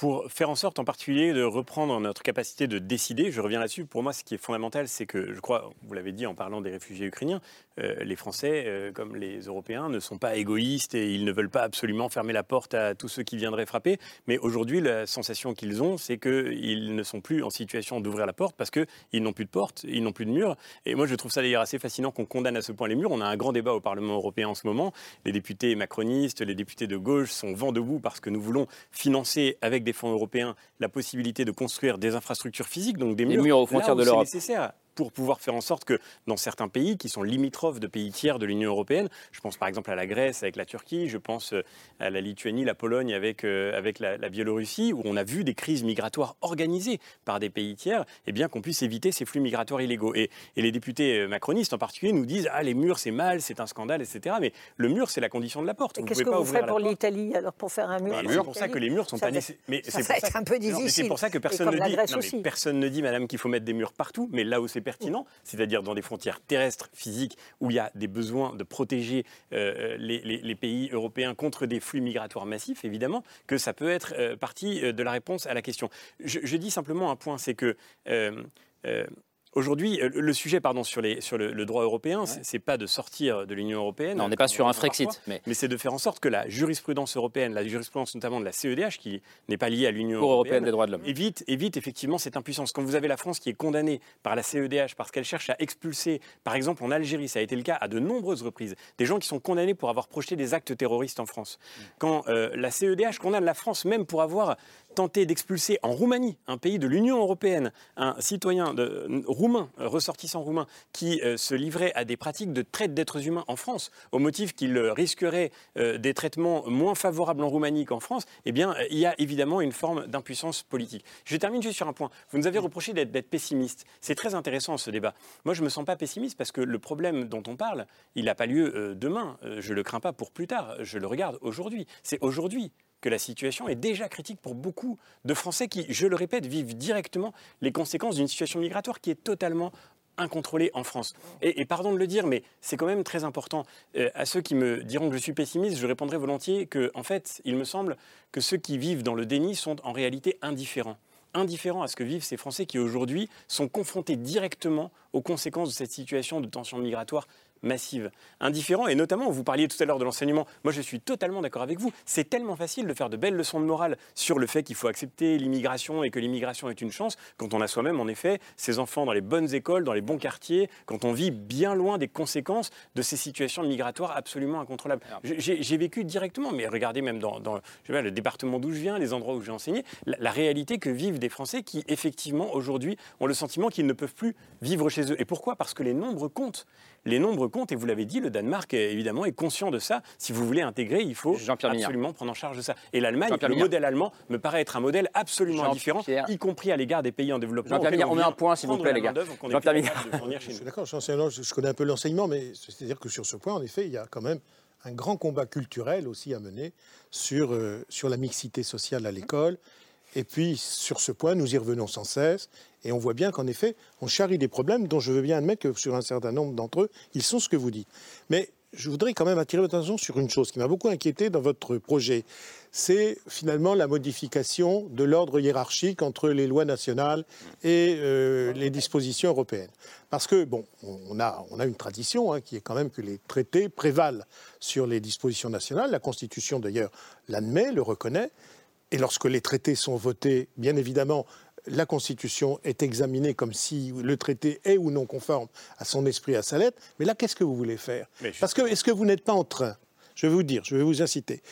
[SPEAKER 14] pour faire en sorte en particulier de reprendre notre capacité de décider, je reviens là-dessus, pour moi ce qui est fondamental, c'est que, je crois, vous l'avez dit en parlant des réfugiés ukrainiens, euh, les Français, euh, comme les Européens, ne sont pas égoïstes et ils ne veulent pas absolument fermer la porte à tous ceux qui viendraient frapper. Mais aujourd'hui, la sensation qu'ils ont, c'est qu'ils ne sont plus en situation d'ouvrir la porte parce qu'ils n'ont plus de porte, ils n'ont plus de mur. Et moi, je trouve ça d'ailleurs assez fascinant qu'on condamne à ce point les murs. On a un grand débat au Parlement européen en ce moment. Les députés macronistes, les députés de gauche sont vent debout parce que nous voulons financer avec des fonds européens la possibilité de construire des infrastructures physiques, donc des murs,
[SPEAKER 1] aux frontières de l'Europe.
[SPEAKER 14] nécessaire. Pour pouvoir faire en sorte que dans certains pays qui sont limitrophes de pays tiers de l'Union européenne, je pense par exemple à la Grèce avec la Turquie, je pense euh, à la Lituanie, la Pologne avec, euh, avec la, Biélorussie, où on a vu des crises migratoires organisées par des pays tiers, eh bien qu'on puisse éviter ces flux migratoires illégaux. Et, et, les députés macronistes en particulier nous disent ah les murs c'est mal, c'est un scandale, etc. Mais le mur c'est la condition de la porte.
[SPEAKER 4] Qu'est-ce que vous ferez pour l'Italie alors pour faire un mur
[SPEAKER 14] bah, C'est pour ça que les murs sont pas nécessaires.
[SPEAKER 4] Mais c'est un peu difficile.
[SPEAKER 14] C'est pour ça que personne ne dit. personne ne dit, Madame, qu'il faut mettre des murs partout. Mais là où c'est c'est-à-dire dans des frontières terrestres, physiques, où il y a des besoins de protéger euh, les, pays européens contre des flux migratoires massifs, évidemment, que ça peut être euh, partie euh, de la réponse à la question. Je, dis simplement un point, c'est que Aujourd'hui, euh, le sujet pardon, sur, les, sur le, droit européen, ce c'est pas de sortir de l'Union européenne.
[SPEAKER 1] on n'est pas sur un Frexit.
[SPEAKER 14] mais, c'est de faire en sorte que la jurisprudence européenne, la jurisprudence notamment de la CEDH, qui n'est pas liée à l'Union européenne,
[SPEAKER 1] des droits de l'homme,
[SPEAKER 14] évite, évite effectivement cette impuissance. Quand vous avez la France qui est condamnée par la CEDH parce qu'elle cherche à expulser, par exemple en Algérie, ça a été le cas à de nombreuses reprises, des gens qui sont condamnés pour avoir projeté des actes terroristes en France. Quand euh, la CEDH condamne la France même pour avoir tenter d'expulser en Roumanie, un pays de l'Union européenne, un citoyen de, roumain, ressortissant roumain, qui euh, se livrait à des pratiques de traite d'êtres humains en France, au motif qu'il risquerait euh, des traitements moins favorables en Roumanie qu'en France, eh bien, il y a évidemment une forme d'impuissance politique. Je termine juste sur un point. Vous nous avez reproché d'être pessimiste. C'est très intéressant ce débat. Moi, je ne me sens pas pessimiste parce que le problème dont on parle, il n'a pas lieu euh, demain. je ne le crains pas pour plus tard. Je le regarde aujourd'hui. C'est aujourd'hui que la situation est déjà critique pour beaucoup de Français qui, je le répète, vivent directement les conséquences d'une situation migratoire qui est totalement incontrôlée en France. Et, pardon de le dire, mais c'est quand même très important. Euh, à ceux qui me diront que je suis pessimiste, je répondrai volontiers que, en fait, il me semble que ceux qui vivent dans le déni sont en réalité indifférents indifférents à ce que vivent ces Français qui aujourd'hui sont confrontés directement aux conséquences de cette situation de tension migratoire massive, indifférent, et notamment, vous parliez tout à l'heure de l'enseignement, moi je suis totalement d'accord avec vous, c'est tellement facile de faire de belles leçons de morale sur le fait qu'il faut accepter l'immigration et que l'immigration est une chance, quand on a soi-même, en effet, ses enfants dans les bonnes écoles, dans les bons quartiers, quand on vit bien loin des conséquences de ces situations migratoires absolument incontrôlables. J'ai vécu directement, mais regardez même dans, le département d'où je viens, les endroits où j'ai enseigné, la réalité que vivent des Français qui, effectivement, aujourd'hui, ont le sentiment qu'ils ne peuvent plus vivre chez eux. Et pourquoi? Parce que les nombres comptent les nombres comptent, et vous l'avez dit, le Danemark, évidemment, est conscient de ça. Si vous voulez intégrer, il faut absolument prendre en charge de ça. Et l'Allemagne, le modèle allemand, me paraît être un modèle absolument différent, y compris à l'égard des pays en développement.
[SPEAKER 1] Jean-Pierre on met un point, s'il vous plaît, les gars.
[SPEAKER 13] Je suis d'accord, je connais un peu l'enseignement, mais c'est-à-dire que sur ce point, en effet, il y a quand même un grand combat culturel aussi à mener sur, euh, sur la mixité sociale à l'école. Et puis, sur ce point, nous y revenons sans cesse. Et on voit bien qu'en effet, on charrie des problèmes dont je veux bien admettre que sur un certain nombre d'entre eux, ils sont ce que vous dites. Mais je voudrais quand même attirer votre attention sur une chose qui m'a beaucoup inquiété dans votre projet. C'est finalement la modification de l'ordre hiérarchique entre les lois nationales et euh, les dispositions européennes. Parce que, bon, on a, on a une tradition hein, qui est quand même que les traités prévalent sur les dispositions nationales. La Constitution, d'ailleurs, l'admet, le reconnaît. Et lorsque les traités sont votés, bien évidemment, la Constitution est examinée comme si le traité est ou non conforme à son esprit, à sa lettre. Mais là, qu'est-ce que vous voulez faire? Parce que est-ce que vous n'êtes pas en train, je vais vous dire, je vais vous inciter,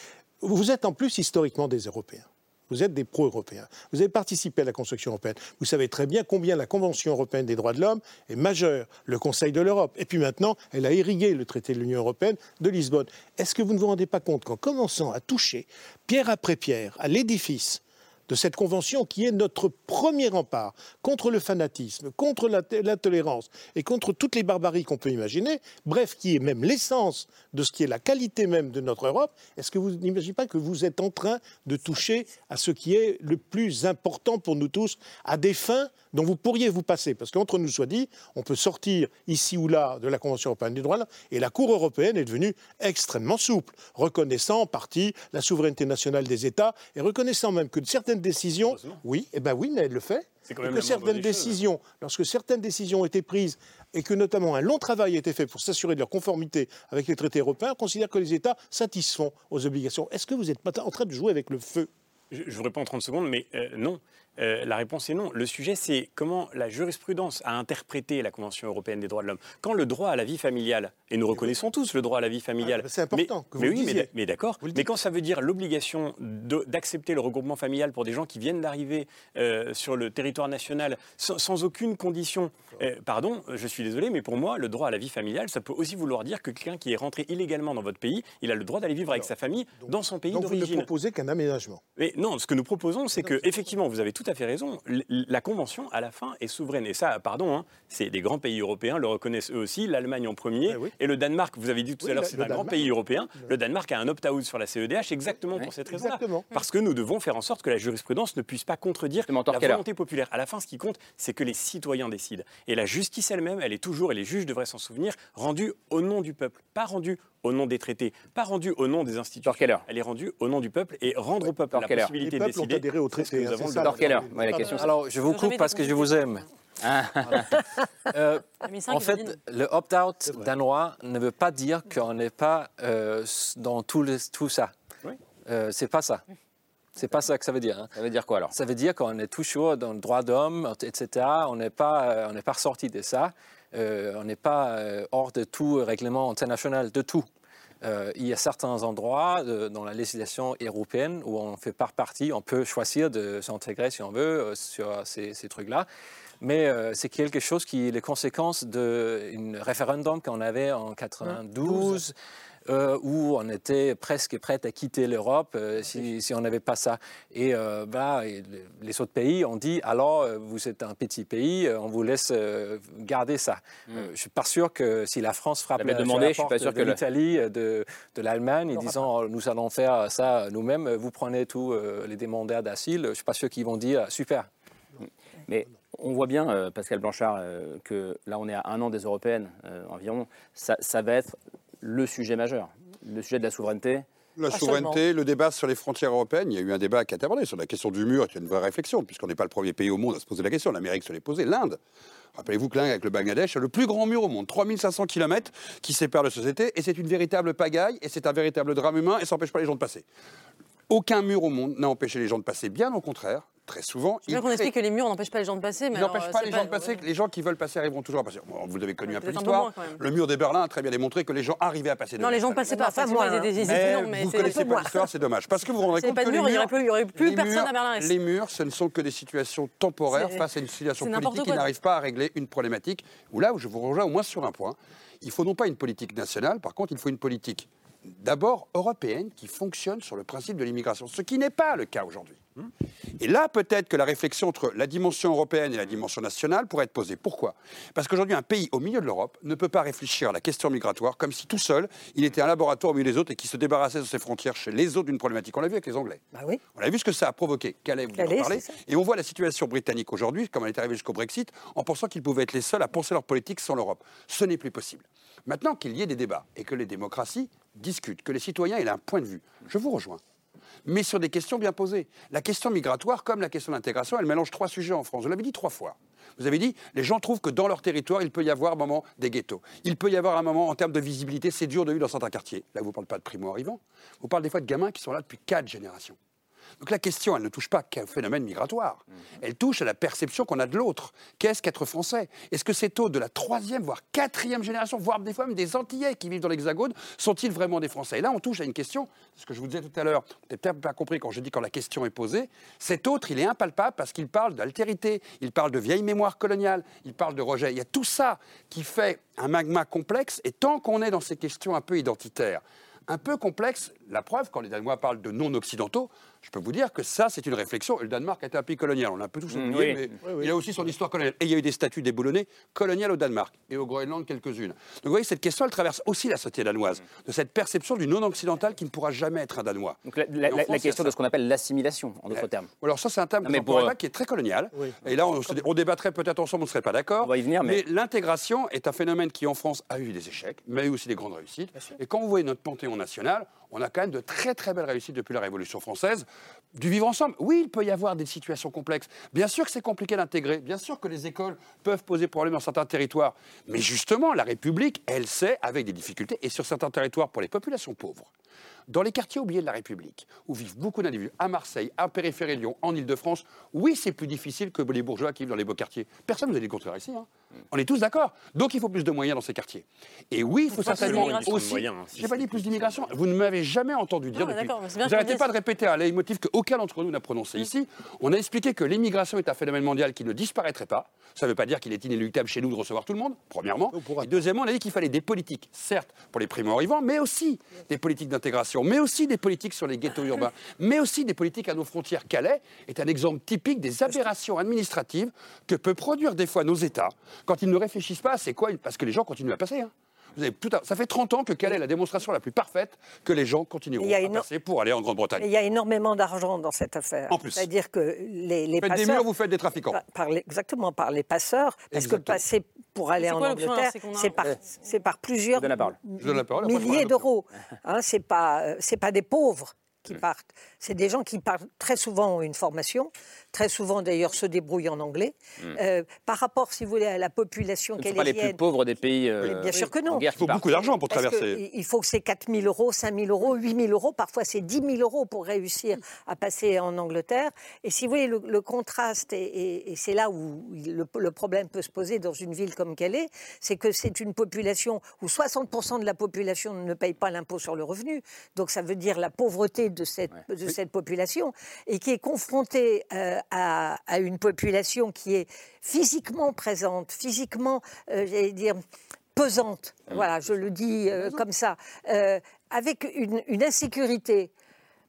[SPEAKER 13] vous êtes en plus historiquement des Européens. Vous êtes des pro-européens. Vous avez participé à la construction européenne. Vous savez très bien combien la Convention européenne des droits de l'homme est majeure, le Conseil de l'Europe. Et puis maintenant, elle a irrigué le traité de l'Union européenne de Lisbonne. Est-ce que vous ne vous rendez pas compte qu'en commençant à toucher pierre après pierre à l'édifice de cette convention qui est notre premier rempart contre le fanatisme, contre la, tolérance et contre toutes les barbaries qu'on peut imaginer, bref, qui est même l'essence de ce qui est la qualité même de notre Europe, est-ce que vous n'imaginez pas que vous êtes en train de toucher à ce qui est le plus important pour nous tous, à des fins dont vous pourriez vous passer? Parce qu'entre nous soit dit, on peut sortir ici ou là de la Convention européenne des droits et la Cour européenne est devenue extrêmement souple, reconnaissant en partie la souveraineté nationale des États et reconnaissant même que certaines décisions, oui, eh ben oui, mais elle le fait. Et que certaines décisions, lorsque certaines décisions ont été prises et que notamment un long travail a été fait pour s'assurer de leur conformité avec les traités européens, considère que les États satisfont aux obligations. Est-ce que vous n'êtes pas en train de jouer avec le feu?
[SPEAKER 14] Je, vous réponds en 30 secondes, mais euh, non. Euh, la réponse est non. Le sujet, c'est comment la jurisprudence a interprété la Convention européenne des droits de l'homme. Quand le droit à la vie familiale, et nous reconnaissons tous le droit à la vie familiale.
[SPEAKER 13] Ah, c'est important
[SPEAKER 14] mais,
[SPEAKER 13] que vous
[SPEAKER 14] oui,
[SPEAKER 13] le
[SPEAKER 14] mais, mais d'accord. Mais quand ça veut dire l'obligation d'accepter le regroupement familial pour des gens qui viennent d'arriver euh, sur le territoire national sans, aucune condition, euh, pardon, je suis désolé, mais pour moi, le droit à la vie familiale, ça peut aussi vouloir dire que quelqu'un qui est rentré illégalement dans votre pays, il a le droit d'aller vivre avec sa famille dans son pays d'origine.
[SPEAKER 13] Donc vous ne proposez qu'un aménagement.
[SPEAKER 14] Mais non, ce que nous proposons, c'est que effectivement, vous avez tout à fait raison. La convention, à la fin, est souveraine. Et ça, pardon, hein, c'est des grands pays européens le reconnaissent eux aussi. L'Allemagne en premier et le Danemark. Vous avez dit tout à l'heure, c'est un grand pays européen. Le Danemark a un opt-out sur la CEDH exactement pour cette raison-là. Parce que nous devons faire en sorte que la jurisprudence ne puisse pas contredire la volonté populaire. À la fin, ce qui compte, c'est que les citoyens décident. Et la justice elle-même, elle est toujours, et les juges devraient s'en souvenir, rendue au nom du peuple, pas rendue au nom des traités, pas rendue au nom des institutions. Elle est rendue au nom du peuple et rendre au peuple la possibilité de décider.
[SPEAKER 13] Ont adhéré au traité.
[SPEAKER 14] Hein,
[SPEAKER 1] la question,
[SPEAKER 9] Alors, je vous coupe parce que je vous aime. Ah. Euh, en fait, le opt-out danois ne veut pas dire qu'on n'est pas euh, dans tout, tout ça. Oui. Euh, c'est pas ça. C'est pas ça que ça veut dire. Hein.
[SPEAKER 1] Ça veut dire quoi alors?
[SPEAKER 9] Ça veut dire qu'on est toujours dans le droit d'homme, etc. On n'est pas, on n'est pas sorti de ça. On n'est pas hors de tout règlement international, de tout. il y a certains endroits dans la législation européenne où on fait pas partie, on peut choisir de s'intégrer si on veut sur ces, ces trucs-là mais euh, c'est quelque chose qui est les conséquences d'un référendum qu'on avait en 92. Euh, où on était presque prêt à quitter l'Europe euh, si, si, on n'avait pas ça. Et bah, les autres pays ont dit alors, vous êtes un petit pays, on vous laisse garder ça. Hmm. je ne suis pas sûr que si la France frappe la, demandé, je suis pas sûr de l'Italie, de, de l'Allemagne, en disant nous allons faire ça nous-mêmes, vous prenez tous les demandeurs d'asile, je ne suis pas sûr qu'ils vont dire super.
[SPEAKER 1] Mais on voit bien, euh, Pascal Blanchard, euh, que là, on est à un an des européennes euh, environ. Ça, va être le sujet majeur, le sujet de la souveraineté.
[SPEAKER 10] La souveraineté, le débat sur les frontières européennes, il y a eu un débat qui a été abordé sur la question du mur, qui est une vraie réflexion, puisqu'on n'est pas le premier pays au monde à se poser la question. L'Amérique se l'est posée, l'Inde. Rappelez-vous que l'Inde, avec le Bangladesh, a le plus grand mur au monde, 3500 km qui sépare de sociétés, et c'est une véritable pagaille, et c'est un véritable drame humain, et ça n'empêche pas les gens de passer. Aucun mur au monde n'a empêché les gens de passer, bien au contraire très souvent.
[SPEAKER 12] C'est qu'on explique que les murs n'empêchent pas les gens de passer.
[SPEAKER 10] Mais n'empêchent pas les gens de passer. Les gens qui veulent passer arriveront toujours à passer. vous avez connu un peu l'histoire. Le mur de Berlin a très bien démontré que les gens arrivaient à passer.
[SPEAKER 12] Non, les gens ne passaient pas. Enfin, moi, des, des,
[SPEAKER 10] mais vous ne connaissez pas l'histoire, c'est dommage. Parce que vous vous rendez compte que les murs,
[SPEAKER 12] il n'y aurait plus personne à Berlin.
[SPEAKER 10] Les murs, ce ne sont que des situations temporaires face à une situation politique qui n'arrive pas à régler une problématique. Ou là où je vous rejoins au moins sur un point, il faut non pas une politique nationale, par contre, il faut une politique d'abord européenne qui fonctionne sur le principe de l'immigration, ce qui n'est pas le cas aujourd'hui. Et là, peut-être que la réflexion entre la dimension européenne et la dimension nationale pourrait être posée. Pourquoi? Parce qu'aujourd'hui, un pays au milieu de l'Europe ne peut pas réfléchir à la question migratoire comme si tout seul, il était un laboratoire au milieu des autres et qui se débarrassait de ses frontières chez les autres d'une problématique. On l'a vu avec les Anglais.
[SPEAKER 4] Bah oui.
[SPEAKER 10] On a vu ce que ça a provoqué. Calais, vous en parlez. Et on voit la situation britannique aujourd'hui, comme elle est arrivée jusqu'au Brexit, en pensant qu'ils pouvaient être les seuls à penser leur politique sans l'Europe. Ce n'est plus possible. Maintenant qu'il y ait des débats et que les démocraties discutent, que les citoyens aient un point de vue, je vous rejoins mais sur des questions bien posées. La question migratoire, comme la question d'intégration, elle mélange trois sujets en France. Vous l'avez dit trois fois. Vous avez dit, les gens trouvent que dans leur territoire, il peut y avoir un moment des ghettos. Il peut y avoir un moment, en termes de visibilité, c'est dur de vivre dans certains quartiers. Là, vous ne parlez pas de primo-arrivants. Vous parlez des fois de gamins qui sont là depuis quatre générations. Donc la question, elle ne touche pas qu'un phénomène migratoire. Mhm. Elle touche à la perception qu'on a de l'autre. Qu'est-ce qu'être français? Est-ce que ces taux de la troisième, voire quatrième génération, voire des fois même des Antillais qui vivent dans l'Hexagone, sont-ils vraiment des Français? Et là, on touche à une question, ce que je vous disais tout à l'heure, vous n'avez peut-être pas compris quand je dis quand la question est posée, cet autre, il est impalpable parce qu'il parle d'altérité, il parle de vieille mémoire coloniale, il parle de rejet. Il y a tout ça qui fait un magma complexe, et tant qu'on est dans ces questions un peu identitaires, un peu complexe, la preuve, quand les Danois parlent de non-occidentaux, je peux vous dire que ça, c'est une réflexion. Le Danemark été un pays colonial, on l'a un peu tous mm, oublié, mais il a aussi son histoire coloniale. Et il y a eu des statuts déboulonnés coloniales au Danemark et au Groenland quelques-unes. Donc vous voyez, cette question, elle traverse aussi la société danoise, de cette perception du non-occidental qui ne pourra jamais être un Danois.
[SPEAKER 1] Donc la, question de ce qu'on appelle l'assimilation, en d'autres termes.
[SPEAKER 10] Alors ça, c'est un terme qui est très colonial. Et là, on, débattrait peut-être ensemble, on ne serait pas d'accord.
[SPEAKER 1] On va y venir,
[SPEAKER 10] mais, l'intégration est un phénomène qui, en France, a eu des échecs, mais a eu aussi des grandes réussites. Et quand vous voyez notre panthéon national, on a quand même de très très belles réussites depuis la Révolution française. Du vivre ensemble, oui, il peut y avoir des situations complexes. Bien sûr que c'est compliqué d'intégrer, bien sûr que les écoles peuvent poser problème dans certains territoires. Mais justement, la République, elle sait, avec des difficultés, et sur certains territoires pour les populations pauvres, Dans les quartiers oubliés de la République, où vivent beaucoup d'individus, à Marseille, à Périphérie Lyon, en Ile-de-France, oui, c'est plus difficile que les bourgeois qui vivent dans les beaux quartiers. Personne ne vous a dit le contraire ici. Hein. On est tous d'accord. Donc il faut plus de moyens dans ces quartiers. Et oui, il faut certainement aussi. Je n'ai pas dit plus d'immigration. Vous ne m'avez jamais entendu dire depuis. Vous n'arrêtez pas de répéter un leitmotiv qu'aucun d'entre nous n'a prononcé ici. On a expliqué que l'immigration est un phénomène mondial qui ne disparaîtrait pas. Ça ne veut pas dire qu'il est inéluctable chez nous de recevoir tout le monde, premièrement. Et deuxièmement, on a dit qu'il fallait des politiques, certes, pour les primo-arrivants, mais aussi des politiques d'intégration, mais aussi des politiques sur les ghettos urbains, mais aussi des politiques à nos frontières. Calais est un exemple typique des aberrations administratives que peut produire des fois nos États quand ils ne réfléchissent pas, c'est quoi Parce que les gens continuent à passer. Hein. Vous avez tout Ça fait 30 ans que quelle est la démonstration la plus parfaite que les gens continueront à passer pour aller en Grande-Bretagne
[SPEAKER 4] Il y a énormément d'argent dans cette affaire.
[SPEAKER 10] En plus.
[SPEAKER 4] C'est-à-dire que les,
[SPEAKER 10] les
[SPEAKER 4] faites
[SPEAKER 10] passeurs... des murs, vous faites des trafiquants.
[SPEAKER 4] Par, exactement, par les passeurs. Parce que passer pour aller en Angleterre, c'est par, par, plusieurs milliers d'euros. Hein, c'est pas, euh, pas des pauvres qui partent. C'est des gens qui partent très souvent ont une formation, très souvent d'ailleurs se débrouillent en anglais. Hmm. Euh, par rapport, si vous voulez, à la population
[SPEAKER 1] Ce ne sont pas les plus pauvres des pays. Euh,
[SPEAKER 4] bien sûr que non.
[SPEAKER 10] Il faut beaucoup d'argent pour traverser.
[SPEAKER 4] il faut que c'est 4 000 euros, 5 000 euros, 8 000 euros, parfois c'est 10 000 euros pour réussir à passer en Angleterre. Et si vous voyez le, contraste, et, c'est là où le, problème peut se poser dans une ville comme Calais, c'est que c'est une population où 60% de la population ne paye pas l'impôt sur le revenu. Donc ça veut dire la pauvreté de cette, de cette population et qui est confrontée euh, à, une population qui est physiquement présente, physiquement, euh, j'allais dire, pesante. Mmh. Voilà, je le dis euh, comme ça, avec une, une insécurité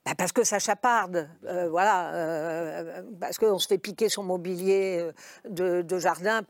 [SPEAKER 4] bah, parce que ça chaparde, euh, voilà, euh, parce qu'on se fait piquer son mobilier euh, de, jardin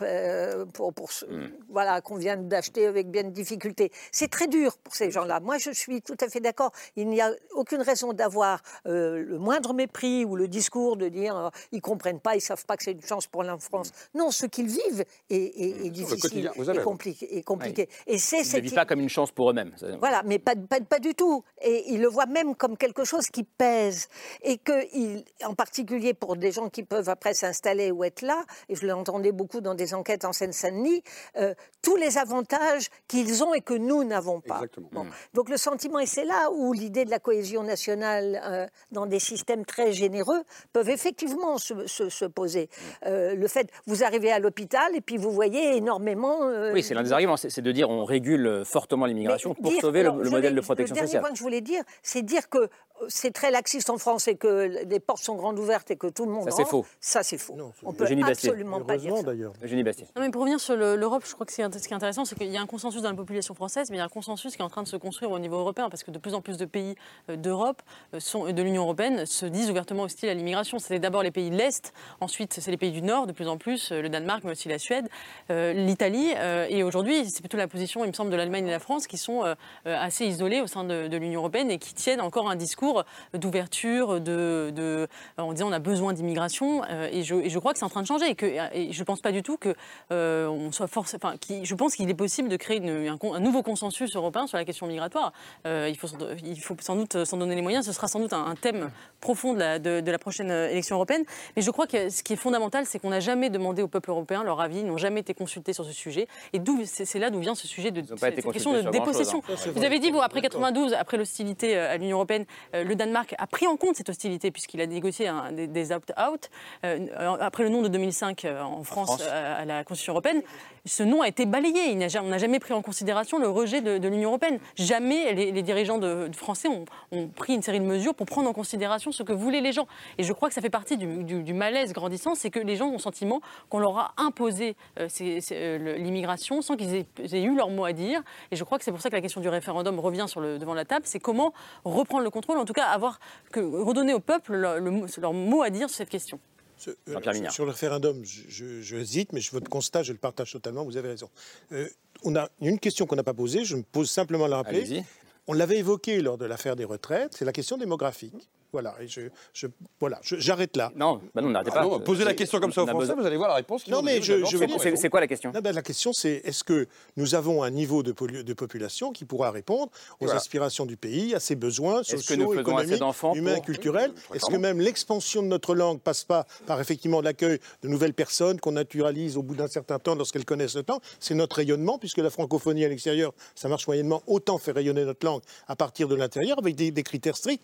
[SPEAKER 4] pour, pour hmm. voilà, qu'on vient d'acheter avec bien de difficultés. C'est très dur pour ces gens-là. Moi, je suis tout à fait d'accord. Il n'y a aucune raison d'avoir le moindre mépris ou le discours de dire ils comprennent pas, ils savent pas que c'est une chance pour la France. Non, ce qu'ils vivent est, difficile et compliqué. compliqué. Et
[SPEAKER 1] c'est ils ne vivent pas comme une chance pour eux-mêmes.
[SPEAKER 4] Voilà, mais pas, pas, pas du tout. Et ils le voient même comme quelque chose qui pèse et que, il, en particulier pour des gens qui peuvent après s'installer ou être là, et je l'entendais beaucoup dans des enquêtes en Seine-Saint-Denis, euh, tous les avantages qu'ils ont et que nous n'avons pas. Bon. Mmh. Donc le sentiment, et c'est là où l'idée de la cohésion nationale euh, dans des systèmes très généreux peuvent effectivement se, se, poser. Mmh. Euh, le fait, vous arrivez à l'hôpital et puis vous voyez énormément...
[SPEAKER 1] oui, c'est l'un des arguments, c'est de dire on régule fortement l'immigration pour sauver le, modèle de protection sociale. Le
[SPEAKER 4] dernier point que je voulais dire, c'est dire que c'est très laxiste en France et que les portes sont grandes ouvertes et que tout le monde.
[SPEAKER 1] Ça, c'est faux.
[SPEAKER 4] Ça, c'est faux. On peut absolument pas dire ça.
[SPEAKER 1] d'ailleurs. Bastien.
[SPEAKER 12] Non, mais pour revenir sur l'Europe, je crois que ce qui est intéressant, c'est qu'il y a un consensus dans la population française, mais il y a un consensus qui est en train de se construire au niveau européen, parce que de plus en plus de pays euh, d'Europe, euh, de l'Union européenne, se disent ouvertement hostiles à l'immigration. C'était d'abord les pays de l'Est, ensuite c'est les pays du Nord, de plus en plus, euh, le Danemark, mais aussi la Suède, l'Italie, et aujourd'hui, c'est plutôt la position, il me semble, de l'Allemagne et la France qui sont assez isolés au sein de, de l'Union européenne et qui tiennent encore un discours d'ouverture, de, de, en disant on a besoin d'immigration. Euh, et, je, et, je, crois que c'est en train de changer. Et, que, et je ne pense pas du tout que euh, on soit forcé. Enfin, qui, je pense qu'il est possible de créer un, nouveau consensus européen sur la question migratoire. Euh, il, faut, il faut sans doute s'en donner les moyens. Ce sera sans doute un, thème profond de la, de, la, prochaine élection européenne. Mais je crois que ce qui est fondamental, c'est qu'on n'a jamais demandé au peuple européen leur avis. Ils n'ont jamais été consultés sur ce sujet. Et c'est là d'où vient ce sujet de cette question de dépossession. Hein. Vous avez dit, vous, après 92, après l'hostilité à l'Union européenne, le Danemark a pris en compte cette hostilité puisqu'il a négocié des, opt-out. Euh, après le nom de 2005 euh, en France, euh, À, la Constitution européenne, ce nom a été balayé. on n'a jamais pris en considération le rejet de, l'Union européenne. Jamais les, dirigeants de, français ont, pris une série de mesures pour prendre en considération ce que voulaient les gens. Et je crois que ça fait partie du, malaise grandissant, c'est que les gens ont le sentiment qu'on leur a imposé l'immigration sans qu'ils aient, eu leur mot à dire. Et je crois que c'est pour ça que la question du référendum revient sur le, devant la table. C'est comment reprendre le contrôle, en tout cas avoir que redonner au peuple leur mot à dire sur cette question.
[SPEAKER 13] Euh, sur, le référendum, je, hésite, mais votre constat, je le partage totalement, vous avez raison. Euh, on a une question qu'on n'a pas posée, je me pose simplement la rappeler. On l'avait évoqué lors de l'affaire des retraites, c'est la question démographique. Voilà, et je, je- voilà, je- j'arrête là.
[SPEAKER 1] Non, bah non, n'arrêtez
[SPEAKER 10] Ah
[SPEAKER 1] pas.
[SPEAKER 10] non, posez la question comme ça aux Français,
[SPEAKER 1] besoin-
[SPEAKER 10] vous allez voir la réponse.
[SPEAKER 13] Non, mais je, je
[SPEAKER 10] c'est
[SPEAKER 13] dire-
[SPEAKER 10] bon.
[SPEAKER 1] C'est quoi la question?
[SPEAKER 13] Non, ben, La question, c'est est-ce que nous avons un niveau de, polu- de population qui pourra répondre aux
[SPEAKER 10] Voilà.
[SPEAKER 13] aspirations du pays, à ses besoins
[SPEAKER 1] Est-ce que
[SPEAKER 13] sociaux,
[SPEAKER 1] nous faisons assez
[SPEAKER 13] économiques, humains,
[SPEAKER 1] pour-
[SPEAKER 13] culturels Est-ce que même l'expansion de notre langue passe pas par effectivement l'accueil de nouvelles personnes qu'on naturalise au bout d'un certain temps lorsqu'elles connaissent le temps? C'est notre rayonnement, puisque la francophonie à l'extérieur, ça marche moyennement. Autant faire rayonner notre langue à partir de l'intérieur avec des, des critères stricts.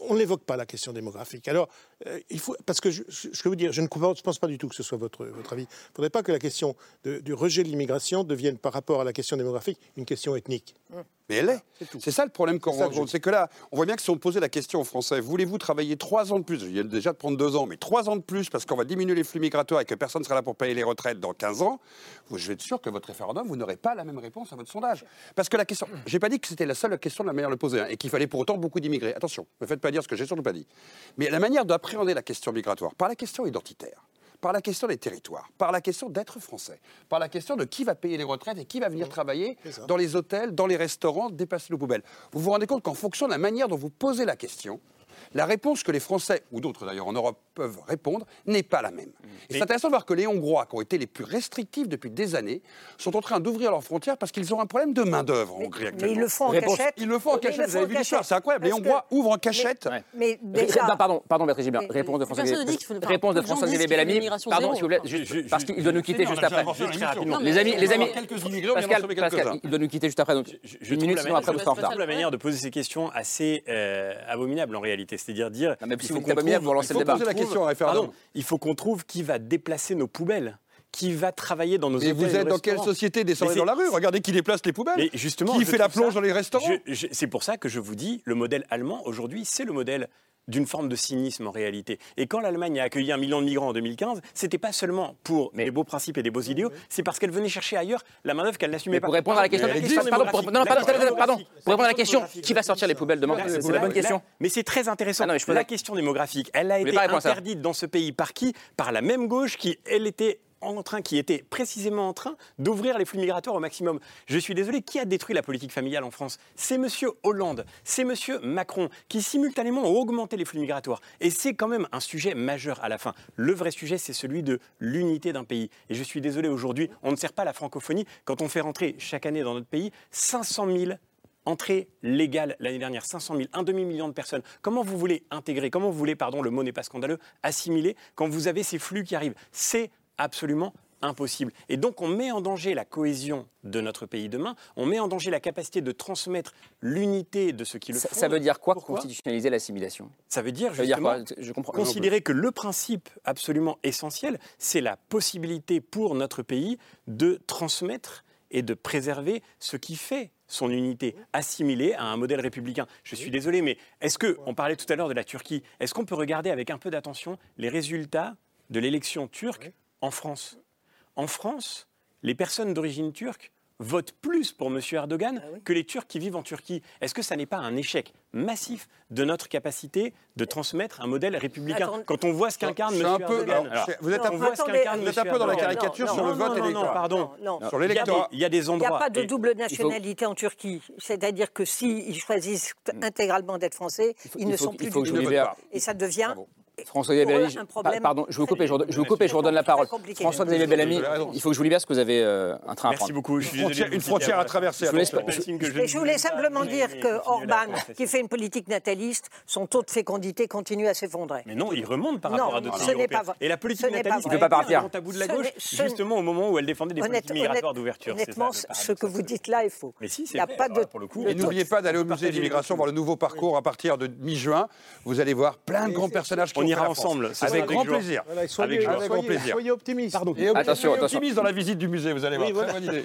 [SPEAKER 13] On n'évoque pas la question démographique. Alors, il faut, parce que je, je, vous dire, je ne pense je pense pas du tout que ce soit votre, votre avis. Il ne faudrait pas que la question de- du rejet de l'immigration devienne, par rapport à la question démographique, une question ethnique.
[SPEAKER 10] Mais elle est. C'est ça le problème qu'on rencontre. C'est que là, on voit bien que si on posait la question aux Français, voulez-vous travailler trois ans de plus? Je viens déjà de prendre deux ans, mais trois ans de plus parce qu'on va diminuer les flux migratoires et que personne ne sera là pour payer les retraites dans 15 ans, vous- je vais être sûr que votre référendum, vous n'aurez pas la même réponse à votre sondage. Parce que la question, j'ai pas dit que c'était la seule question de la manière de le poser hein, et qu'il fallait pour autant beaucoup d'immigrés. Attention, ne me faites pas dire ce que j'ai surtout pas dit. Mais la manière d'appréhender la question migratoire, par la question identitaire, par la question des territoires, par la question d'être français, par la question de qui va payer les retraites et qui va venir travailler dans les hôtels, dans les restaurants, dépasser nos poubelles. Vous vous rendez compte qu'en fonction de la manière dont vous posez la question, la réponse que les Français, ou d'autres d'ailleurs en Europe, peuvent répondre n'est pas la même. Et c'est intéressant de voir que les Hongrois, qui ont été les plus restrictifs depuis des années, sont en train d'ouvrir leurs frontières parce qu'ils ont un problème de main-d'œuvre en Hongrie
[SPEAKER 4] Mais
[SPEAKER 10] actuellement.
[SPEAKER 4] ils le font en
[SPEAKER 10] Réponse-
[SPEAKER 4] cachette.
[SPEAKER 10] Ils le font en
[SPEAKER 4] Mais
[SPEAKER 10] cachette, vous avez vu l'histoire, c'est incroyable. Les
[SPEAKER 4] que-
[SPEAKER 10] Hongrois ouvrent en cachette.
[SPEAKER 4] Mais déjà,
[SPEAKER 1] non, pardon, pardon, Béatrice Gibert.
[SPEAKER 12] Mais-
[SPEAKER 1] Réponse de
[SPEAKER 12] mais
[SPEAKER 1] François. Réponse de François Xavier Bellamy. Pardon, s'il vous plaît, parce qu'il doit nous quitter juste après. Les amis, les amis, Pascal, Pascal, il doit nous quitter juste après. Donc, une
[SPEAKER 14] trouve
[SPEAKER 1] minute,
[SPEAKER 14] la
[SPEAKER 1] sinon
[SPEAKER 14] manière-
[SPEAKER 1] après vous serez en retard.
[SPEAKER 14] la manière de poser ces questions assez euh, abominable en réalité. C'est-à-dire dire.
[SPEAKER 1] Non, mais
[SPEAKER 14] il
[SPEAKER 1] si
[SPEAKER 14] faut
[SPEAKER 1] vous
[SPEAKER 14] trouve-
[SPEAKER 1] vous relancez
[SPEAKER 14] il
[SPEAKER 1] le
[SPEAKER 14] faut
[SPEAKER 1] débat.
[SPEAKER 10] la
[SPEAKER 14] trouve-
[SPEAKER 10] question au référendum.
[SPEAKER 14] Pardon, il faut qu'on trouve qui va déplacer nos poubelles, qui va travailler dans nos
[SPEAKER 10] Mais
[SPEAKER 14] hôtels
[SPEAKER 10] vous
[SPEAKER 14] et
[SPEAKER 10] êtes dans quelle société Descendez dans la rue, regardez qui déplace les poubelles.
[SPEAKER 14] Mais justement,
[SPEAKER 10] qui fait la plonge
[SPEAKER 14] ça-
[SPEAKER 10] dans les restaurants
[SPEAKER 14] C'est pour ça que je vous dis, le modèle allemand aujourd'hui, c'est le modèle d'une forme de cynisme en réalité. Et quand l'Allemagne a accueilli un million de migrants en 2015, c'était pas seulement pour
[SPEAKER 1] Mais-
[SPEAKER 14] des beaux principes et des beaux idéaux, c'est parce qu'elle venait chercher ailleurs la main d'œuvre qu'elle n'assumait pas.
[SPEAKER 1] pour répondre à la question, pardon, pour- répondre à la question, qui va sortir les poubelles demain C'est la bonne question.
[SPEAKER 14] Mais c'est très intéressant.
[SPEAKER 1] Ah
[SPEAKER 14] la question démographique, elle a été interdite dans ce pays par qui? Par la même gauche qui, elle, était en train, qui était précisément en train d'ouvrir les flux migratoires au maximum. Je suis désolé, qui a détruit la politique familiale en France? C'est Monsieur Hollande, c'est Monsieur Macron, qui simultanément ont augmenté les flux migratoires. Et c'est quand même un sujet majeur à la fin. Le vrai sujet, c'est celui de l'unité d'un pays. Et je suis désolé, aujourd'hui, on ne sert pas la francophonie quand on fait rentrer chaque année dans notre pays 500 000 entrée légale l'année dernière, 500 000, un demi-million de personnes. Comment vous voulez intégrer, comment vous voulez, pardon, le mot n'est pas scandaleux, assimiler quand vous avez ces flux qui arrivent? C'est absolument impossible. Et donc on met en danger la cohésion de notre pays demain, on met en danger la capacité de transmettre l'unité de ce qui le
[SPEAKER 1] Ça,
[SPEAKER 14] fondent.
[SPEAKER 1] ça veut dire quoi
[SPEAKER 14] Pourquoi
[SPEAKER 1] constitutionnaliser l'assimilation?
[SPEAKER 14] Ça veut dire
[SPEAKER 1] Ça veut dire
[SPEAKER 14] justement
[SPEAKER 1] quoi? Je comprends.
[SPEAKER 14] considérer que le principe absolument essentiel, c'est la possibilité pour notre pays de transmettre et de préserver ce qui fait son unité, assimilée à un modèle républicain. Je suis désolé, mais est-ce que, on parlait tout à l'heure de la Turquie, est-ce qu'on peut regarder avec un peu d'attention les résultats de l'élection turque en France En France, les personnes d'origine turque votent plus pour M. Erdogan que les Turcs qui vivent en Turquie. Est-ce que ça n'est pas un échec massif de notre capacité de transmettre un modèle républicain
[SPEAKER 4] Attends.
[SPEAKER 14] Quand on voit ce qu'incarne M. Erdogan.
[SPEAKER 10] alors, vous êtes un
[SPEAKER 14] on
[SPEAKER 10] peu-
[SPEAKER 14] voit ce
[SPEAKER 4] attendez,
[SPEAKER 14] qu'incarne
[SPEAKER 10] vous êtes
[SPEAKER 14] M.
[SPEAKER 10] un peu dans la caricature
[SPEAKER 4] Non,
[SPEAKER 10] sur le vote et
[SPEAKER 14] non, non,
[SPEAKER 10] l'électorat.
[SPEAKER 14] pardon.
[SPEAKER 4] Non, non.
[SPEAKER 10] Sur
[SPEAKER 14] Il y a des-
[SPEAKER 10] l'électorat.
[SPEAKER 14] Il y a des
[SPEAKER 4] Il n'y a pas de double nationalité en Turquie. C'est-à-dire que s'ils choisissent intégralement d'être français, ils ne
[SPEAKER 1] il faut-
[SPEAKER 4] sont
[SPEAKER 1] il
[SPEAKER 4] plus
[SPEAKER 1] faut
[SPEAKER 4] du
[SPEAKER 1] vous libère.
[SPEAKER 4] Et ça devient
[SPEAKER 1] François-Xavier Bellamy,
[SPEAKER 4] problème
[SPEAKER 1] pardon, je vous coupe et je vous, je coupe et je vous redonne la parole. François-Xavier Bellamy, il faut que je vous libère parce que vous avez euh, un train à
[SPEAKER 14] Merci
[SPEAKER 1] prendre.
[SPEAKER 14] beaucoup. Je suis
[SPEAKER 10] Une frontière- une frontière à traverser.
[SPEAKER 1] Je vous laisse
[SPEAKER 14] Je
[SPEAKER 4] je voulais
[SPEAKER 14] ne
[SPEAKER 4] simplement dire que Orban, qui fait une politique nataliste, son taux de fécondité continue à s'effondrer.
[SPEAKER 14] Mais non, il remonte par
[SPEAKER 4] Non,
[SPEAKER 14] rapport à d'autres
[SPEAKER 4] ce
[SPEAKER 14] pays
[SPEAKER 4] n'est pas
[SPEAKER 14] européens.
[SPEAKER 4] vrai.
[SPEAKER 14] Et la politique nataliste.
[SPEAKER 1] Il peut pas partir.
[SPEAKER 14] un tabou de la gauche, justement au moment où elle défendait des
[SPEAKER 4] Honnête-
[SPEAKER 14] politiques migratoires d'ouverture.
[SPEAKER 4] Honnêtement, ce que vous dites là est faux.
[SPEAKER 14] Mais si,
[SPEAKER 4] Il
[SPEAKER 14] c'est
[SPEAKER 4] n'y a
[SPEAKER 14] vrai,
[SPEAKER 4] pas de.
[SPEAKER 14] pour le coup.
[SPEAKER 4] de
[SPEAKER 10] Et n'oubliez pas d'aller au musée de l'immigration, voir le nouveau parcours à partir de mi-juin. Vous allez voir plein de grands personnages qui
[SPEAKER 14] ira ensemble,
[SPEAKER 10] Avec grand
[SPEAKER 14] joie.
[SPEAKER 10] plaisir.
[SPEAKER 13] Voilà, soyez,
[SPEAKER 14] Avec joie.
[SPEAKER 10] Avec grand plaisir.
[SPEAKER 13] soyez optimistes. Pardon.
[SPEAKER 10] Et
[SPEAKER 1] Attention, attention.
[SPEAKER 10] optimiste dans la visite du musée, vous allez voir.
[SPEAKER 13] Oui,
[SPEAKER 10] Très
[SPEAKER 13] voilà.
[SPEAKER 10] bonne idée.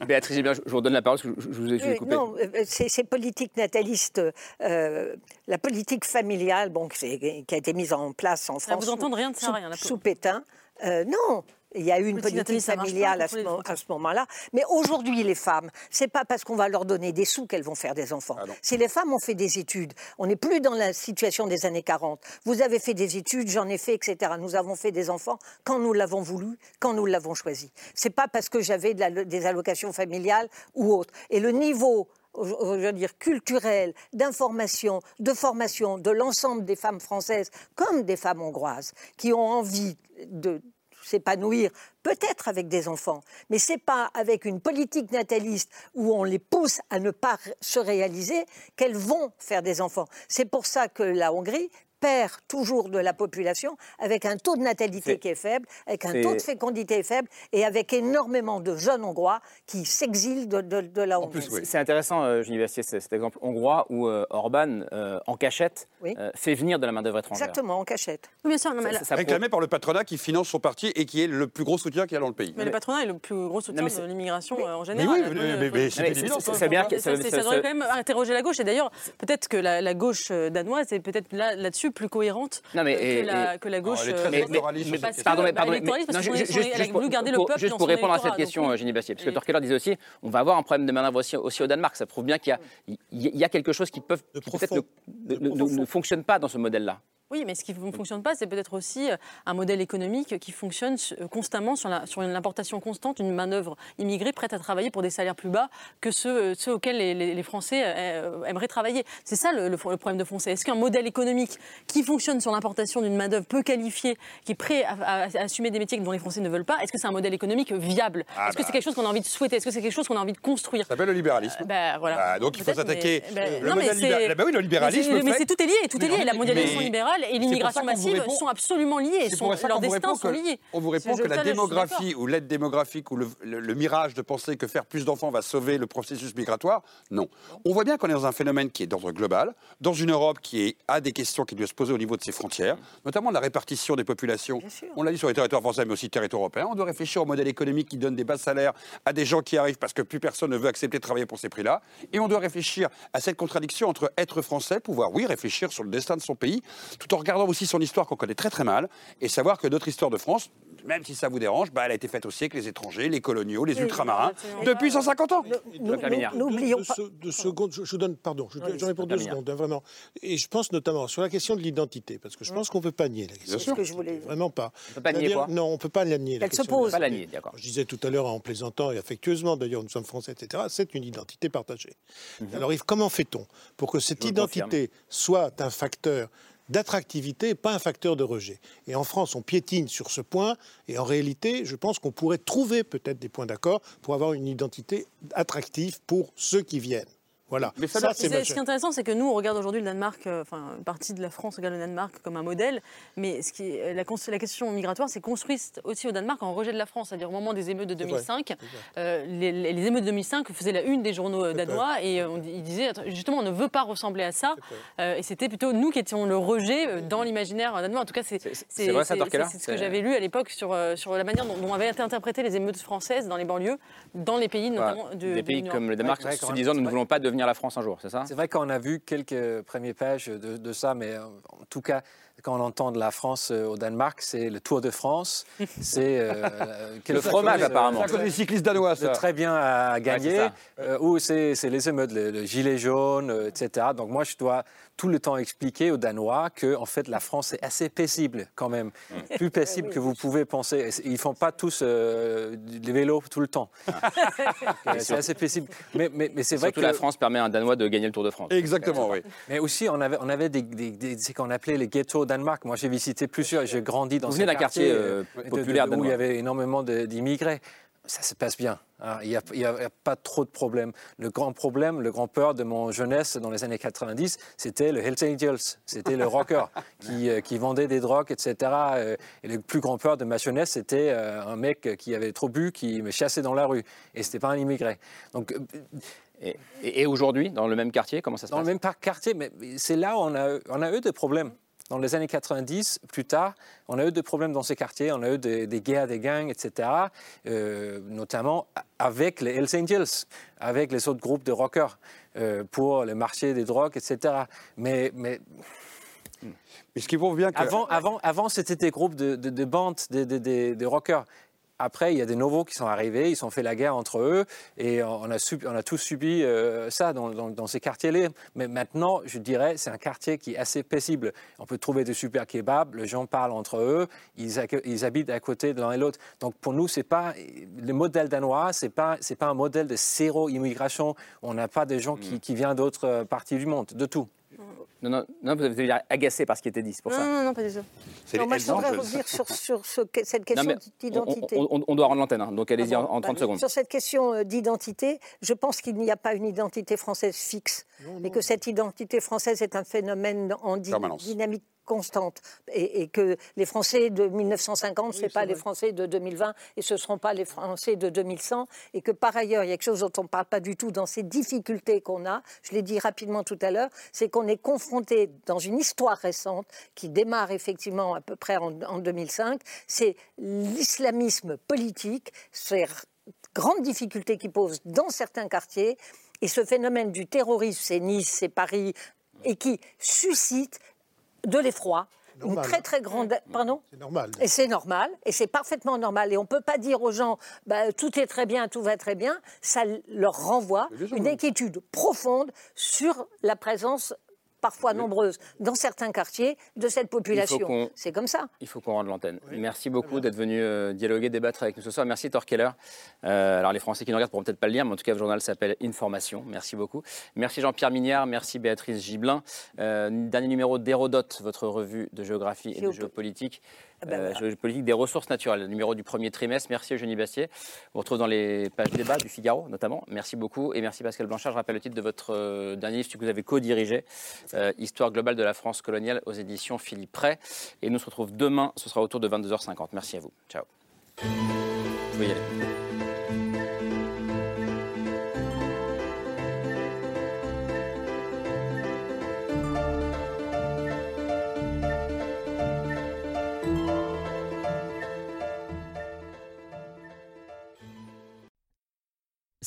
[SPEAKER 1] Béatrice, Gibert, je je vous redonne la parole parce que je, vous ai, je vous ai
[SPEAKER 4] Oui,
[SPEAKER 1] coupé.
[SPEAKER 4] non, euh, ces, politiques natalistes, euh, la politique familiale, bon, qui, a été mise en place en France.
[SPEAKER 12] vous entendre, rien à
[SPEAKER 4] sous-
[SPEAKER 12] rien, la
[SPEAKER 4] Sous Pétain. Euh, non, il y a eu une
[SPEAKER 12] Politique
[SPEAKER 4] familiale à ce,
[SPEAKER 12] les
[SPEAKER 4] mo-
[SPEAKER 12] Français.
[SPEAKER 4] à ce moment-là. Mais aujourd'hui, les femmes, c'est pas parce qu'on va leur donner des sous qu'elles vont faire des enfants. si les femmes ont fait des études, on n'est plus dans la situation des années 40. Vous avez fait des études, j'en ai fait, etc. Nous avons fait des enfants quand nous l'avons voulu, quand nous l'avons choisi. C'est pas parce que j'avais de la- des allocations familiales ou autres. Et le niveau je veux dire, culturelle, d'information, de formation de l'ensemble des femmes françaises comme des femmes hongroises qui ont envie de s'épanouir, peut-être avec des enfants, mais c'est pas avec une politique nataliste où on les pousse à ne pas se réaliser qu'elles vont faire des enfants. C'est pour ça que la Hongrie perd toujours de la population avec un taux de natalité qui est faible, avec un taux de fécondité faible et avec énormément de jeunes Hongrois qui s'exilent de, la Hongrie.
[SPEAKER 1] C'est intéressant, euh, cet exemple hongrois où euh, Orban, euh, en cachette, euh, fait venir de la main-d'œuvre étrangère.
[SPEAKER 4] Exactement, en cachette.
[SPEAKER 12] Oui, bien sûr.
[SPEAKER 10] Réclamé par le patronat qui finance son parti et qui est le plus gros soutien qu'il y a dans le pays.
[SPEAKER 12] Mais, le patronat est le plus gros soutien de l'immigration en général.
[SPEAKER 10] Mais oui, mais, c'est évident.
[SPEAKER 12] Ça, devrait quand même interroger la gauche. Et d'ailleurs, peut-être que la, gauche danoise est peut-être là-dessus plus cohérente non, mais, que, la, que, la, gauche. Oh,
[SPEAKER 10] elle est très
[SPEAKER 1] pardon, mais, pardon, juste pour répondre à cette question, Génie Bastier, parce que Torkeller disait aussi, on va avoir un problème de manœuvre aussi, aussi au Danemark. Ça prouve bien qu'il y, a quelque chose qui ne fonctionne pas dans ce modèle-là.
[SPEAKER 12] Oui, mais ce qui ne fonctionne pas, c'est peut-être aussi euh, un modèle économique qui fonctionne euh, constamment sur, la, sur une importation constante, une manœuvre immigrée prête à travailler pour des salaires plus bas que ceux, euh, ceux auxquels les, Français aimeraient travailler. C'est ça le, problème de fond. Est-ce qu'un modèle économique qui fonctionne sur l'importation d'une manœuvre peu qualifiée, qui est prêt à, assumer des métiers dont les Français ne veulent pas, est-ce que c'est un modèle économique viable? Ah Est-ce que c'est bah. quelque chose qu'on a envie de souhaiter? Est-ce que c'est quelque chose qu'on a envie de construire? Ça
[SPEAKER 10] s'appelle le libéralisme.
[SPEAKER 12] Bah, voilà. Bah,
[SPEAKER 10] donc il faut s'attaquer. le modèle libéral. oui, le libéralisme.
[SPEAKER 12] Mais, c'est tout est lié, tout est lié. La mondialisation libérale et l'immigration massive sont absolument liées. Sont, leurs destins sont liés.
[SPEAKER 10] On vous répond que la démographie ou l'aide démographique ou le, mirage de penser que faire plus d'enfants va sauver le processus migratoire, non. On voit bien qu'on est dans un phénomène qui est d'ordre global, dans une Europe qui a des questions qui doivent se poser au niveau de ses frontières, notamment la répartition des populations. On l'a dit sur les territoires français, mais aussi territoires européens. On doit réfléchir au modèle économique qui donne des bas salaires à des gens qui arrivent parce que plus personne ne veut accepter de travailler pour ces prix-là. Et on doit réfléchir à cette contradiction entre être français, pouvoir, oui, réfléchir sur le destin de son pays, tout en regardant aussi son histoire qu'on connaît très très mal, et savoir que notre histoire de France, même si ça vous dérange, bah, elle a été faite aussi avec les étrangers, les coloniaux, les ultramarins, depuis 150 ans.
[SPEAKER 4] N'oublions pas.
[SPEAKER 13] Deux secondes, je, vous donne, pardon, j'en ai pour deux secondes, hein, vraiment. Et je pense notamment sur la question de l'identité, parce que je pense qu'on ne peut pas nier la question.
[SPEAKER 4] C'est ce que je voulais.
[SPEAKER 13] Vraiment pas.
[SPEAKER 1] On peut pas nier quoi
[SPEAKER 13] Non, on ne peut pas la nier.
[SPEAKER 4] Elle se pose.
[SPEAKER 1] Pas la nier, d'accord.
[SPEAKER 13] Je disais tout à l'heure en plaisantant et affectueusement, d'ailleurs, nous sommes français, etc. C'est une identité partagée. Mhm. Alors, Yves, comment fait-on pour que cette identité soit un facteur d'attractivité, pas un facteur de rejet. Et en France, on piétine sur ce point, et en réalité, je pense qu'on pourrait trouver peut-être des points d'accord pour avoir une identité attractive pour ceux qui viennent. Voilà.
[SPEAKER 12] Mais ça, ce qui est intéressant, c'est que nous, on regarde aujourd'hui le Danemark, euh, enfin, une partie de la France regarde le Danemark comme un modèle, mais ce qui est, la, la, question migratoire s'est construite aussi au Danemark en rejet de la France. C'est-à-dire au moment des émeutes de 2005, euh, les, émeutes de 2005 faisaient la une des journaux euh, danois et on, ils disaient justement on ne veut pas ressembler à ça. et c'était plutôt nous qui étions le rejet dans l'imaginaire danois. En tout cas, c'est ce que j'avais lu à l'époque sur, sur la manière dont, avaient été interprétées les émeutes françaises dans les banlieues, dans les pays notamment
[SPEAKER 1] de, Des pays comme le Danemark, se disant nous ne voulons pas devenir la France un jour, c'est ça?
[SPEAKER 9] C'est vrai qu'on a vu quelques premières pages de, ça, mais euh, en tout cas, quand on entend de la France euh, au Danemark, c'est le Tour de France. C'est
[SPEAKER 1] euh, le fromage apparemment.
[SPEAKER 10] C'est les cyclistes danois, ça.
[SPEAKER 9] Très bien à gagner. ou c'est les émeutes, le, gilet jaune, etc. Donc moi, je dois tout le temps expliquer aux Danois que en fait la France est assez paisible quand même, mm. plus paisible que vous pouvez penser. Ils font pas tous euh, des vélos tout le temps. c'est assez paisible. Mais, mais, mais c'est vrai
[SPEAKER 1] que la France permet à un Danois de gagner le Tour de France.
[SPEAKER 10] Exactement, oui.
[SPEAKER 9] Mais aussi on avait on avait des, des, ce qu'on appelait les ghettos au Danemark. Moi j'ai visité plusieurs. J'ai grandi dans
[SPEAKER 1] vous venez d'un quartier, euh, populaire
[SPEAKER 9] où il y avait énormément d'immigrés ça se passe bien. Hein. Il n'y a, pas trop de problèmes. Le grand problème, le grand peur de mon jeunesse dans les années 90, c'était le Hells Angels, c'était le rocker qui, euh, qui, vendait des drogues, etc. Euh, et le plus grand peur de ma jeunesse, c'était euh, un mec qui avait trop bu, qui me chassait dans la rue. Et ce n'était pas un immigré. Donc,
[SPEAKER 1] et, et aujourd'hui, dans le même quartier, comment ça se
[SPEAKER 9] passe Dans le même quartier, mais c'est là où on a, on a eu des problèmes dans les années 90, plus tard, on a eu des problèmes dans ces quartiers, on a eu des, guerres, des gangs, etc., euh, notamment avec les Hells Angels, avec les autres groupes de rockers, euh, pour le marché des drogues, etc. Mais, mais
[SPEAKER 10] mais ce qui prouve bien que...
[SPEAKER 9] Avant, avant, avant c'était des groupes de, de, de bandes, de, de, rockers. Après, il y a des nouveaux qui sont arrivés, ils ont fait la guerre entre eux, et on a, on a tous subi euh, ça dans, ces quartiers-là. Mais maintenant, je dirais, c'est un quartier qui est assez paisible. On peut trouver des super kebabs, les gens parlent entre eux, ils, ils habitent à côté de l'un et l'autre. Donc pour nous, c'est pas le modèle danois, c'est pas c'est pas un modèle de zéro immigration. On n'a pas des gens qui, mm. qui viennent d'autres parties du monde, de tout.
[SPEAKER 1] Non, non, non, vous avez agacé par ce qui était dit, c'est pour ça.
[SPEAKER 4] Non, non, pas du tout. moi, je voudrais revenir sur, sur cette question d'identité.
[SPEAKER 1] On, doit rendre l'antenne, hein, donc allez-y en, 30 secondes.
[SPEAKER 4] Sur cette question euh, d'identité, je pense qu'il n'y a pas une identité française fixe, et que cette identité française est un phénomène en dynamique constante. Et, que les Français de 1950, ce n'est pas les Français de 2020 et ce ne seront pas les Français de 2100 et que par ailleurs, il y a quelque chose dont on ne parle pas du tout dans ces difficultés qu'on a, je l'ai dit rapidement tout à l'heure, c'est qu'on est confronté dans une histoire récente qui démarre effectivement à peu près en, en 2005, c'est l'islamisme politique, ces grandes difficultés qui posent dans certains quartiers et ce phénomène du terrorisme, c'est Nice, c'est Paris, et qui suscite de l'effroi, une très très grande. Pardon
[SPEAKER 13] C'est normal.
[SPEAKER 4] Et c'est normal, et c'est parfaitement normal. Et on ne peut pas dire aux gens bah, tout est très bien, tout va très bien. Ça leur renvoie une inquiétude profonde sur la présence parfois nombreuses dans certains quartiers de cette population. C'est comme ça.
[SPEAKER 1] Il faut qu'on rende l'antenne. Merci beaucoup d'être venu euh, dialoguer, débattre avec nous ce soir. Merci Torkeller. Euh, alors les Français qui nous regardent pourront peut-être pas le lire, mais en tout cas le journal s'appelle Information. Merci beaucoup. Merci Jean-Pierre Mignard, merci Béatrice Gibelin. Euh, dernier numéro d'Hérodote, votre revue de géographie et de géopolitique. Ah ben euh, politique des ressources naturelles, le numéro du premier trimestre. Merci Eugénie Bastier. On vous retrouve dans les pages débat du Figaro notamment. Merci beaucoup et merci Pascal Blanchard. Je rappelle le titre de votre euh, dernier livre que vous avez co-dirigé, euh, Histoire globale de la France coloniale aux éditions Philippe Ray. Et nous se retrouvons demain, ce sera autour de 22h50. Merci à vous. Ciao. Vous